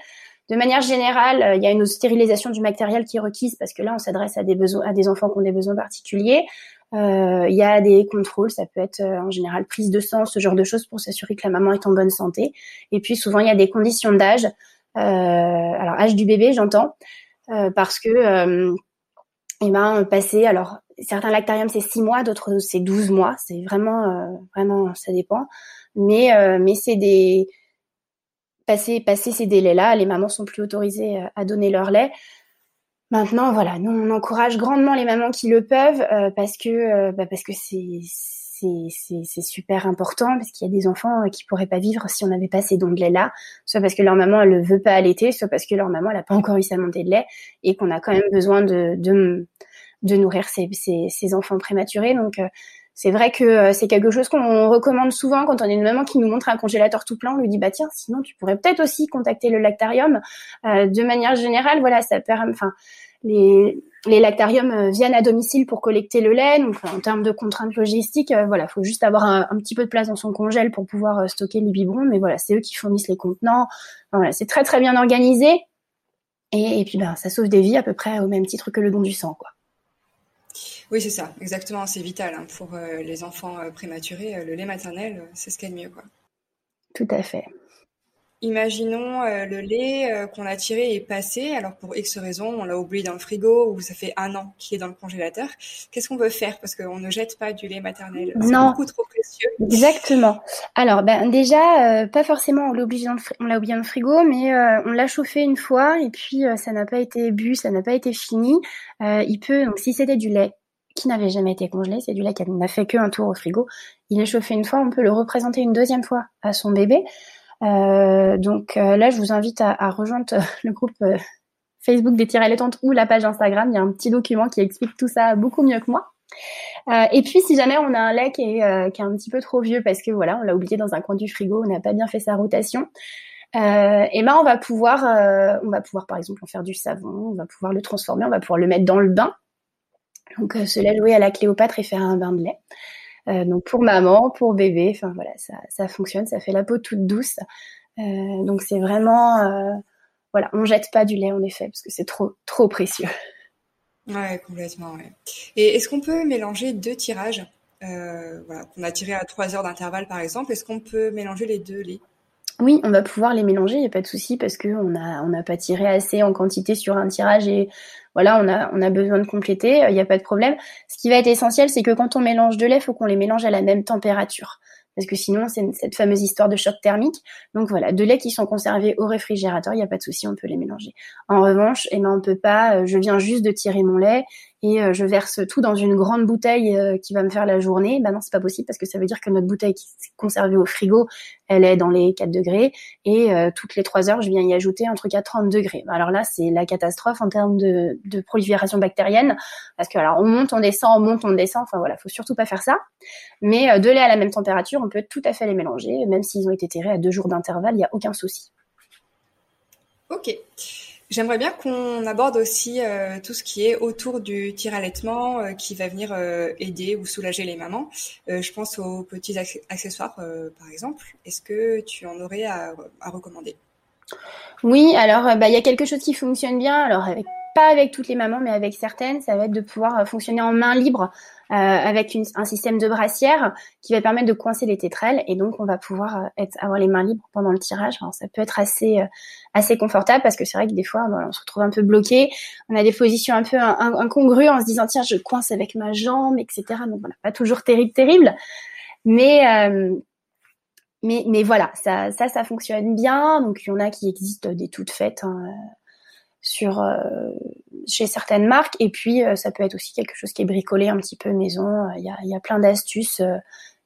De manière générale, il y a une stérilisation du matériel qui est requise parce que là, on s'adresse à des besoins, à des enfants qui ont des besoins particuliers. Euh, il y a des contrôles, ça peut être en général prise de sang, ce genre de choses pour s'assurer que la maman est en bonne santé. Et puis souvent, il y a des conditions d'âge. Euh, alors âge du bébé, j'entends, euh, parce que euh, eh ben passer alors certains lactariums c'est 6 mois, d'autres c'est 12 mois, c'est vraiment vraiment ça dépend. Mais mais c'est des passer passer ces délais-là, les mamans sont plus autorisées à donner leur lait. Maintenant, voilà, nous on encourage grandement les mamans qui le peuvent parce que bah, parce que c'est super important parce qu'il y a des enfants qui pourraient pas vivre si on n'avait pas ces dons de lait là, soit parce que leur maman elle ne veut pas allaiter, soit parce que leur maman elle a pas encore eu sa montée de lait et qu'on a quand même besoin de de, de nourrir ces, ces, ces, enfants prématurés. Donc euh, c'est vrai que euh, c'est quelque chose qu'on recommande souvent quand on a une maman qui nous montre un congélateur tout plein, on lui dit bah tiens sinon tu pourrais peut-être aussi contacter le lactarium. Euh, de manière générale voilà ça permet enfin les, lactariums euh, viennent à domicile pour collecter le lait. Donc, en termes de contraintes logistiques, euh, voilà, faut juste avoir un, petit peu de place dans son congèle pour pouvoir stocker les biberons. Mais voilà, c'est eux qui fournissent les contenants. voilà, c'est très très bien organisé. Et, puis, ben, ça sauve des vies à peu près au même titre que le don du sang, quoi. Oui, c'est ça, exactement. C'est vital hein, pour les enfants prématurés. le lait maternel, c'est ce qu'il y a de mieux, quoi. Tout à fait. Imaginons euh, le lait euh, qu'on a tiré est passé, alors pour X raisons, on l'a oublié dans le frigo ou ça fait un an qu'il est dans le congélateur. Qu'est-ce qu'on veut faire? Parce qu'on ne jette pas du lait maternel. C'est beaucoup trop précieux. Exactement. Alors, ben, déjà, euh, pas forcément on l'a oublié dans le, frigo, mais on l'a chauffé une fois et puis ça n'a pas été bu, ça n'a pas été fini. il peut, donc si c'était du lait qui n'avait jamais été congelé, c'est du lait qui n'a fait qu'un tour au frigo, il est chauffé une fois, on peut le représenter une deuxième fois à son bébé. Euh, donc euh, là, je vous invite à, rejoindre le groupe euh, Facebook des tirets allaitantes ou la page Instagram. Il y a un petit document qui explique tout ça beaucoup mieux que moi. Euh, et puis, si jamais on a un lait qui est, qui est, un petit peu trop vieux parce que voilà, on l'a oublié dans un coin du frigo, on n'a pas bien fait sa rotation, euh, et ben on va pouvoir, on va pouvoir par exemple en faire du savon, on va pouvoir le transformer, on va pouvoir le mettre dans le bain. Donc, se lait jouer à la Cléopâtre et faire un bain de lait. Euh, donc pour maman, pour bébé, enfin voilà, ça, ça fonctionne, ça fait la peau toute douce. Euh, donc c'est vraiment, euh, voilà, on jette pas du lait en effet parce que c'est trop trop précieux. Ouais, complètement. Et est-ce qu'on peut mélanger deux tirages? Euh, voilà, qu'on a tiré à trois heures d'intervalle par exemple Est-ce qu'on peut mélanger les deux laits oui, on va pouvoir les mélanger, il n'y a pas de souci parce que on a on n'a pas tiré assez en quantité sur un tirage et voilà, on a on a besoin de compléter, il n'y a pas de problème. Ce qui va être essentiel, c'est que quand on mélange deux laits, il faut qu'on les mélange à la même température parce que sinon c'est cette fameuse histoire de choc thermique. Donc voilà, deux laits qui sont conservés au réfrigérateur, il n'y a pas de souci, on peut les mélanger. En revanche, eh ben on peut pas, euh, je viens juste de tirer mon lait et euh, je verse tout dans une grande bouteille euh, qui va me faire la journée. Ben non, c'est pas possible parce que ça veut dire que notre bouteille qui est conservée au frigo, elle est dans les 4 degrés et toutes les 3 heures, je viens y ajouter un truc à 30 degrés. Alors là, c'est la catastrophe en termes de, de prolifération bactérienne parce que alors on monte, on descend, on monte, on descend. Enfin voilà, faut surtout pas faire ça. Mais deux laits à la même température, on peut tout à fait les mélanger, même s'ils ont été terrés à deux jours d'intervalle, il n'y a aucun souci. Ok. J'aimerais bien qu'on aborde aussi euh, tout ce qui est autour du tir-allaitement euh, qui va venir euh, aider ou soulager les mamans. je pense aux petits accessoires, par exemple. Est-ce que tu en aurais à, recommander? Oui, alors bah, il y a quelque chose qui fonctionne bien. Alors avec pas avec toutes les mamans, mais avec certaines, ça va être de pouvoir fonctionner en main libre euh, avec une, un système de brassière qui va permettre de coincer les tétrelles et donc on va pouvoir euh, être, avoir les mains libres pendant le tirage. Alors, ça peut être assez euh, assez confortable parce que c'est vrai que des fois on se retrouve un peu bloqué, on a des positions un peu incongrues en se disant tiens je coince avec ma jambe etc. Donc voilà pas toujours terrible terrible, mais mais, mais voilà, ça, ça, ça fonctionne bien. Donc, il y en a qui existent des toutes faites. Hein, sur euh, chez certaines marques. Et puis euh, ça peut être aussi quelque chose qui est bricolé un petit peu maison. Il y a, y a plein d'astuces euh,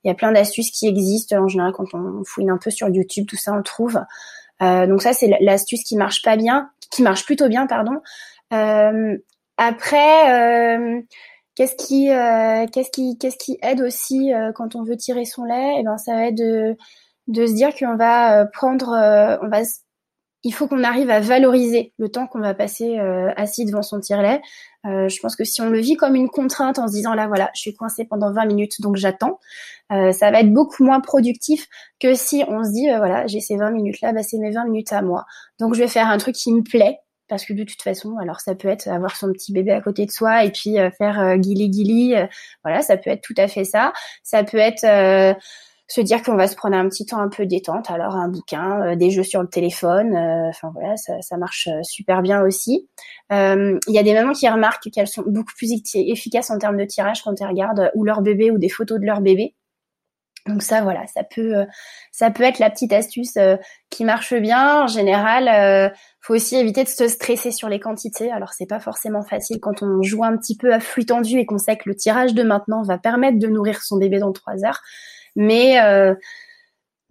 il y a plein d'astuces qui existent. En général quand on fouine un peu sur YouTube tout ça on trouve. Donc ça c'est l'astuce qui marche pas bien qui marche plutôt bien pardon. Après qu'est-ce qui qu'est-ce qui qu'est-ce qui aide aussi quand on veut tirer son lait? Et eh ben ça va être de de se dire qu'on va prendre on va il faut qu'on arrive à valoriser le temps qu'on va passer euh, assis devant son tire-lait. Euh, je pense que si on le vit comme une contrainte en se disant là voilà, je suis coincé pendant 20 minutes donc j'attends, euh, ça va être beaucoup moins productif que si on se dit voilà, j'ai ces 20 minutes là, bah, c'est mes 20 minutes à moi. Donc je vais faire un truc qui me plaît parce que de toute façon, alors ça peut être avoir son petit bébé à côté de soi et puis faire guili guili, voilà, ça peut être tout à fait ça. Ça peut être se dire qu'on va se prendre un petit temps un peu détente, alors un bouquin, euh, des jeux sur le téléphone, euh, enfin voilà, ça, ça, marche euh, super bien aussi. Il y a des mamans qui remarquent qu'elles sont beaucoup plus efficaces en termes de tirage quand elles regardent ou leur bébé ou des photos de leur bébé. Donc ça, voilà, ça peut, ça peut être la petite astuce qui marche bien. En général, euh, faut aussi éviter de se stresser sur les quantités. Alors c'est pas forcément facile quand on joue un petit peu à flux tendu et qu'on sait que le tirage de maintenant va permettre de nourrir son bébé dans trois heures. Mais euh,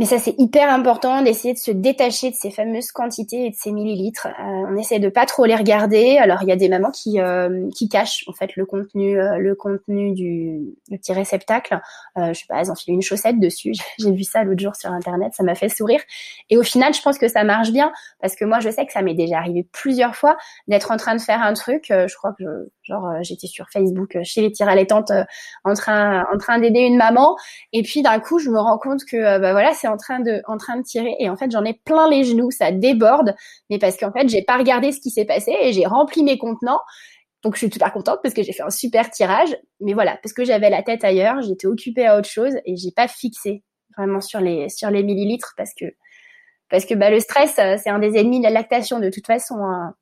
mais ça, c'est hyper important d'essayer de se détacher de ces fameuses quantités et de ces millilitres. Euh, on essaie de pas trop les regarder. Alors, il y a des mamans qui euh, qui cachent en fait le contenu euh, le contenu du, petit réceptacle. je sais pas, elles enfilent une chaussette dessus. J'ai vu ça l'autre jour sur internet, ça m'a fait sourire. Et au final, je pense que ça marche bien parce que moi, je sais que ça m'est déjà arrivé plusieurs fois d'être en train de faire un truc. je crois que genre j'étais sur Facebook chez les tires allaitantes en train en train d'aider une maman et puis d'un coup, je me rends compte que bah voilà, c'est en train de, tirer et en fait j'en ai plein les genoux, ça déborde, mais parce qu'en fait j'ai pas regardé ce qui s'est passé et j'ai rempli mes contenants. Donc je suis super contente parce que j'ai fait un super tirage, mais voilà parce que j'avais la tête ailleurs, j'étais occupée à autre chose et j'ai pas fixé vraiment sur les sur les millilitres parce que parce que bah le stress c'est un des ennemis de la lactation de toute façon. Hein.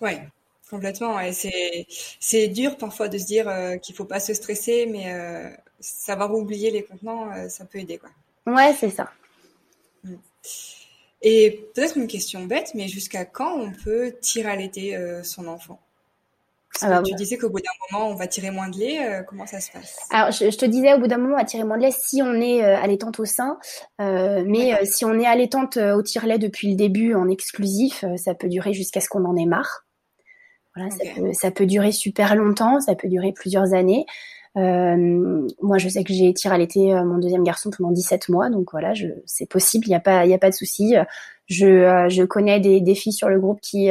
Ouais, complètement. C'est c'est dur parfois de se dire euh, qu'il faut pas se stresser, mais euh, savoir oublier les contenants, euh, ça peut aider quoi. Ouais, c'est ça. Mm. Et peut-être une question bête, mais jusqu'à quand on peut tirer à l'été son enfant? Alors, Tu disais qu'au bout d'un moment, on va tirer moins de lait. Euh, comment ça se passe? Alors, je, te disais, au bout d'un moment, on va tirer moins de lait si on est euh, allaitante au sein. mais si on est allaitante au tire-lait depuis le début en exclusif, ça peut durer jusqu'à ce qu'on en ait marre. Voilà, ça, peut, ça peut durer super longtemps, ça peut durer plusieurs années. Euh, moi, je sais que j'ai tiré à l'été euh, mon deuxième garçon pendant 17 mois, donc voilà, c'est possible, il n'y a pas, y a pas de souci. Je, euh, je connais des, des filles sur le groupe qui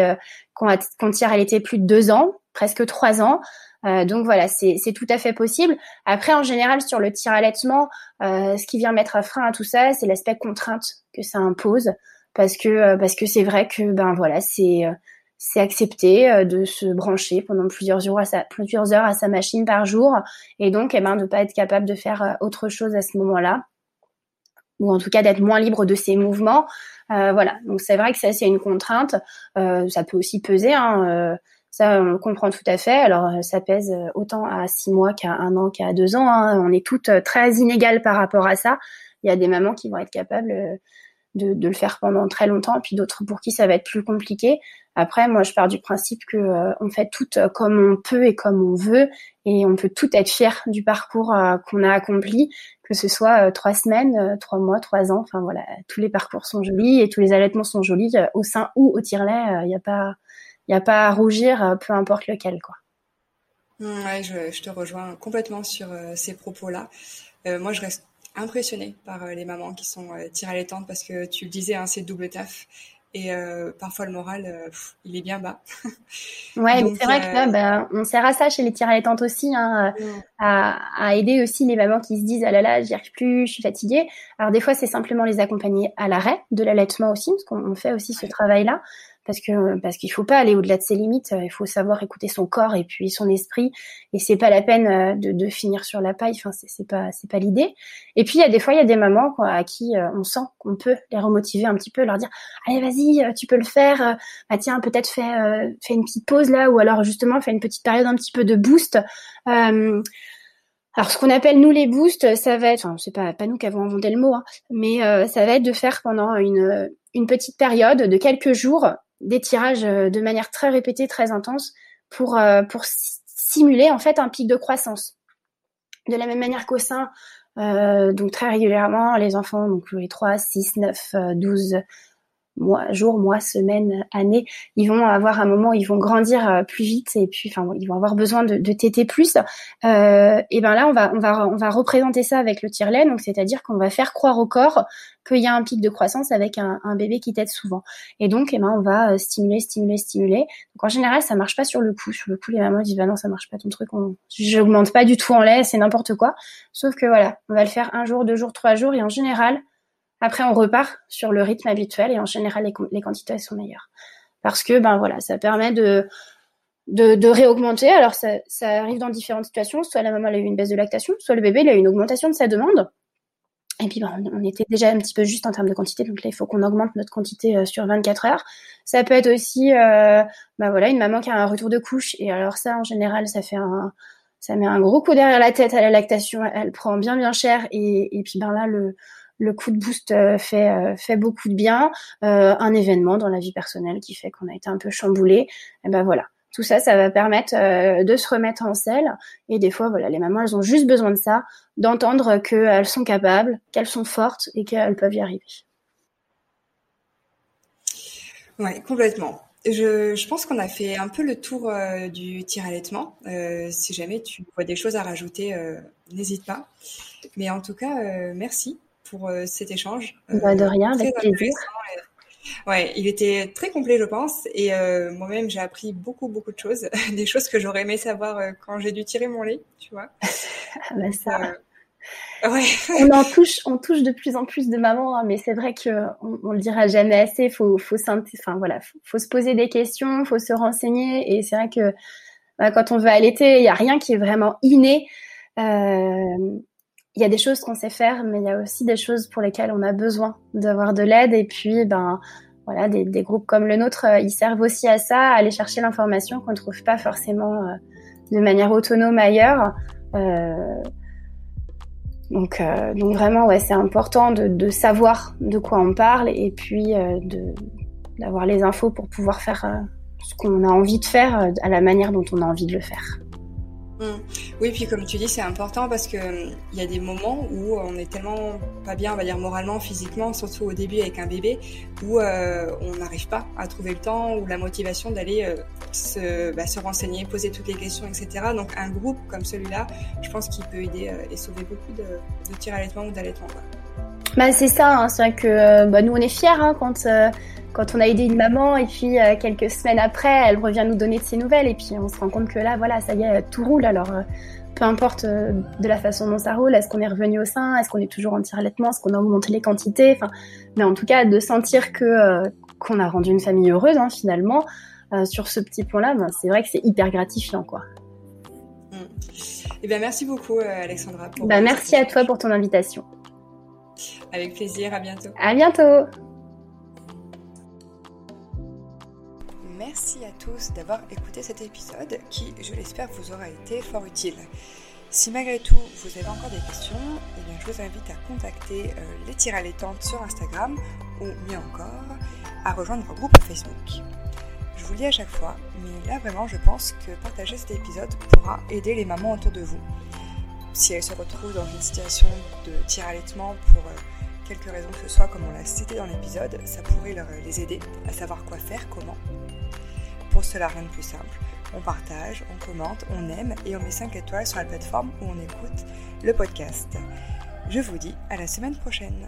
qu'on tire à l'été plus de deux ans, presque trois ans. Donc voilà, c'est tout à fait possible. Après, en général, sur le tir allaitement, euh, ce qui vient mettre un frein à tout ça, c'est l'aspect contrainte que ça impose, parce que parce que c'est vrai que ben voilà, c'est c'est accepter euh, de se brancher pendant plusieurs heures, à sa, plusieurs heures à sa machine par jour et donc eh ben, de ne pas être capable de faire euh, autre chose à ce moment-là ou en tout cas d'être moins libre de ses mouvements. Euh, voilà, donc c'est vrai que ça c'est une contrainte. Euh, ça peut aussi peser, hein, ça on le comprend tout à fait. Alors ça pèse autant à six mois qu'à un an qu'à deux ans. Hein. On est toutes très inégales par rapport à ça. Il y a des mamans qui vont être capables de, de le faire pendant très longtemps, puis d'autres pour qui ça va être plus compliqué. Après, moi, je pars du principe que euh, on fait tout euh, comme on peut et comme on veut, et on peut tout être fier du parcours euh, qu'on a accompli, que ce soit trois semaines, trois mois, trois ans. Enfin voilà, tous les parcours sont jolis et tous les allaitements sont jolis au sein ou au tire-lait. Il n'y a pas, il a pas à rougir, peu importe lequel, quoi. Mmh, ouais, je, te rejoins complètement sur ces propos-là. moi, je reste impressionnée par les mamans qui sont tirées allaitantes parce que tu le disais, hein, c'est double taf et euh, parfois le moral, euh, il est bien bas. ouais, c'est vrai que là, euh, bah, on sert à ça chez les tir allaitantes aussi, hein, à, à, aider aussi les mamans qui se disent ah là là, j'y arrive plus, je suis fatiguée. Alors des fois, c'est simplement les accompagner à l'arrêt de l'allaitement aussi, parce qu'on fait aussi ce travail-là parce que parce qu'il faut pas aller au-delà de ses limites. Il faut savoir écouter son corps et puis son esprit. Et c'est pas la peine euh, de, de finir sur la paille. Enfin, c'est pas c'est pas l'idée. Et puis il y a des fois il y a des mamans quoi, à qui euh, on sent qu'on peut les remotiver un petit peu, leur dire allez vas-y, euh, tu peux le faire. Bah tiens peut-être fais fais une petite pause là, ou alors justement fais une petite période un petit peu de boost. alors ce qu'on appelle nous les boosts, ça va être, enfin c'est pas pas nous qui avons inventé le mot, hein, mais ça va être de faire pendant une une petite période de quelques jours des tirages euh, de manière très répétée, très intense, pour, euh, pour simuler en fait un pic de croissance. De la même manière qu'au sein, euh, donc très régulièrement, les enfants, donc les 3, 6, 9, 12, mois, jours, mois, semaines, années, ils vont avoir un moment ils vont grandir euh, plus vite et puis, enfin, ils vont avoir besoin de, de téter plus. Euh, et ben là, on va, on va, on va représenter ça avec le tire-lait, donc c'est-à-dire qu'on va faire croire au corps qu'il y a un pic de croissance avec un, un bébé qui tète souvent. Et donc, eh ben, on va euh, stimuler, stimuler, stimuler. Donc en général, ça marche pas sur le coup. Sur le coup, les mamans disent bah non, ça marche pas ton truc. On... J'augmente pas du tout en lait, c'est n'importe quoi. Sauf que voilà, on va le faire un jour, deux jours, trois jours, et en général, après, on repart sur le rythme habituel et en général, les, quantités sont meilleures. Parce que, ben voilà, ça permet de, de, réaugmenter. Alors, ça, arrive dans différentes situations. Soit la maman a eu une baisse de lactation, soit le bébé il a eu une augmentation de sa demande. Et puis, ben, on était déjà un petit peu juste en termes de quantité, donc là, il faut qu'on augmente notre quantité euh, sur 24 heures. Ça peut être aussi, euh, ben voilà, une maman qui a un retour de couche. Et alors ça, en général, ça fait un, ça met un gros coup derrière la tête à la lactation. Elle prend bien, bien cher. Et, et puis, ben là, le, le coup de boost euh, fait euh, fait beaucoup de bien, euh, un événement dans la vie personnelle qui fait qu'on a été un peu chamboulé, et ben voilà. Tout ça, ça va permettre de se remettre en selle. Et des fois, voilà, les mamans, elles ont juste besoin de ça, d'entendre qu'elles sont capables, qu'elles sont fortes et qu'elles peuvent y arriver. Ouais, complètement. Je, je pense qu'on a fait un peu le tour du tir allaitement. si jamais tu vois des choses à rajouter, n'hésite pas. Mais en tout cas, merci pour euh, cet échange. Bah, de rien, avec plaisir. Ouais, il était très complet, je pense. Et euh, moi-même, j'ai appris beaucoup, beaucoup de choses. Des choses que j'aurais aimé savoir euh, quand j'ai dû tirer mon lait, tu vois. Ah, bah, ça. Ouais. on en touche, on touche de plus en plus de mamans, hein, mais c'est vrai que on, on, le dira jamais assez. Faut, faut, enfin voilà, faut, se poser des questions, faut se renseigner. Et c'est vrai que bah, quand on veut allaiter, il y a rien qui est vraiment inné. Il y a des choses qu'on sait faire, mais il y a aussi des choses pour lesquelles on a besoin d'avoir de l'aide. Et puis, ben, voilà, des, groupes comme le nôtre, euh, ils servent aussi à ça, à aller chercher l'information qu'on ne trouve pas forcément euh, de manière autonome ailleurs. Euh, donc, donc vraiment, ouais, c'est important de, savoir de quoi on parle et puis d'avoir les infos pour pouvoir faire ce qu'on a envie de faire à la manière dont on a envie de le faire. Mm. Oui, puis comme tu dis, c'est important parce que il hum, y a des moments où on est tellement pas bien, on va dire moralement, physiquement, surtout au début avec un bébé, où euh, on n'arrive pas à trouver le temps ou la motivation d'aller euh, se, bah, se, renseigner, poser toutes les questions, etc. Donc un groupe comme celui-là, je pense qu'il peut aider euh, et sauver beaucoup de, de tirs allaitement ou d'allaitement. Bah, c'est ça, hein, c'est vrai que bah, nous on est fiers hein, quand quand on a aidé une maman et puis euh, quelques semaines après, elle revient nous donner de ses nouvelles et puis on se rend compte que là, voilà, ça y est, tout roule. Alors, euh, peu importe euh, de la façon dont ça roule, est-ce qu'on est revenu au sein, est-ce qu'on est toujours en tir-allaitement, est-ce qu'on a augmenté les quantités, enfin, mais en tout cas, de sentir que qu'on a rendu une famille heureuse hein, finalement sur ce petit point-là, ben, c'est vrai que c'est hyper gratifiant, quoi. Mm. Eh bien, merci beaucoup, Alexandra. Ben, merci à toi pour ton invitation. Avec plaisir, à bientôt. À bientôt. Merci à tous d'avoir écouté cet épisode qui, je l'espère, vous aura été fort utile. Si malgré tout vous avez encore des questions, eh bien, je vous invite à contacter euh, les tirs allaitantes sur Instagram ou mieux encore à rejoindre le groupe Facebook. Je vous le dis à chaque fois, mais là vraiment je pense que partager cet épisode pourra aider les mamans autour de vous. Si elles se retrouvent dans une situation de tir allaitement pour euh, quelque raison que ce soit, comme on l'a cité dans l'épisode, ça pourrait leur, les aider à savoir quoi faire, comment. Cela, rien de plus simple. On partage, on commente, on aime et on met 5 étoiles sur la plateforme où on écoute le podcast. Je vous dis à la semaine prochaine.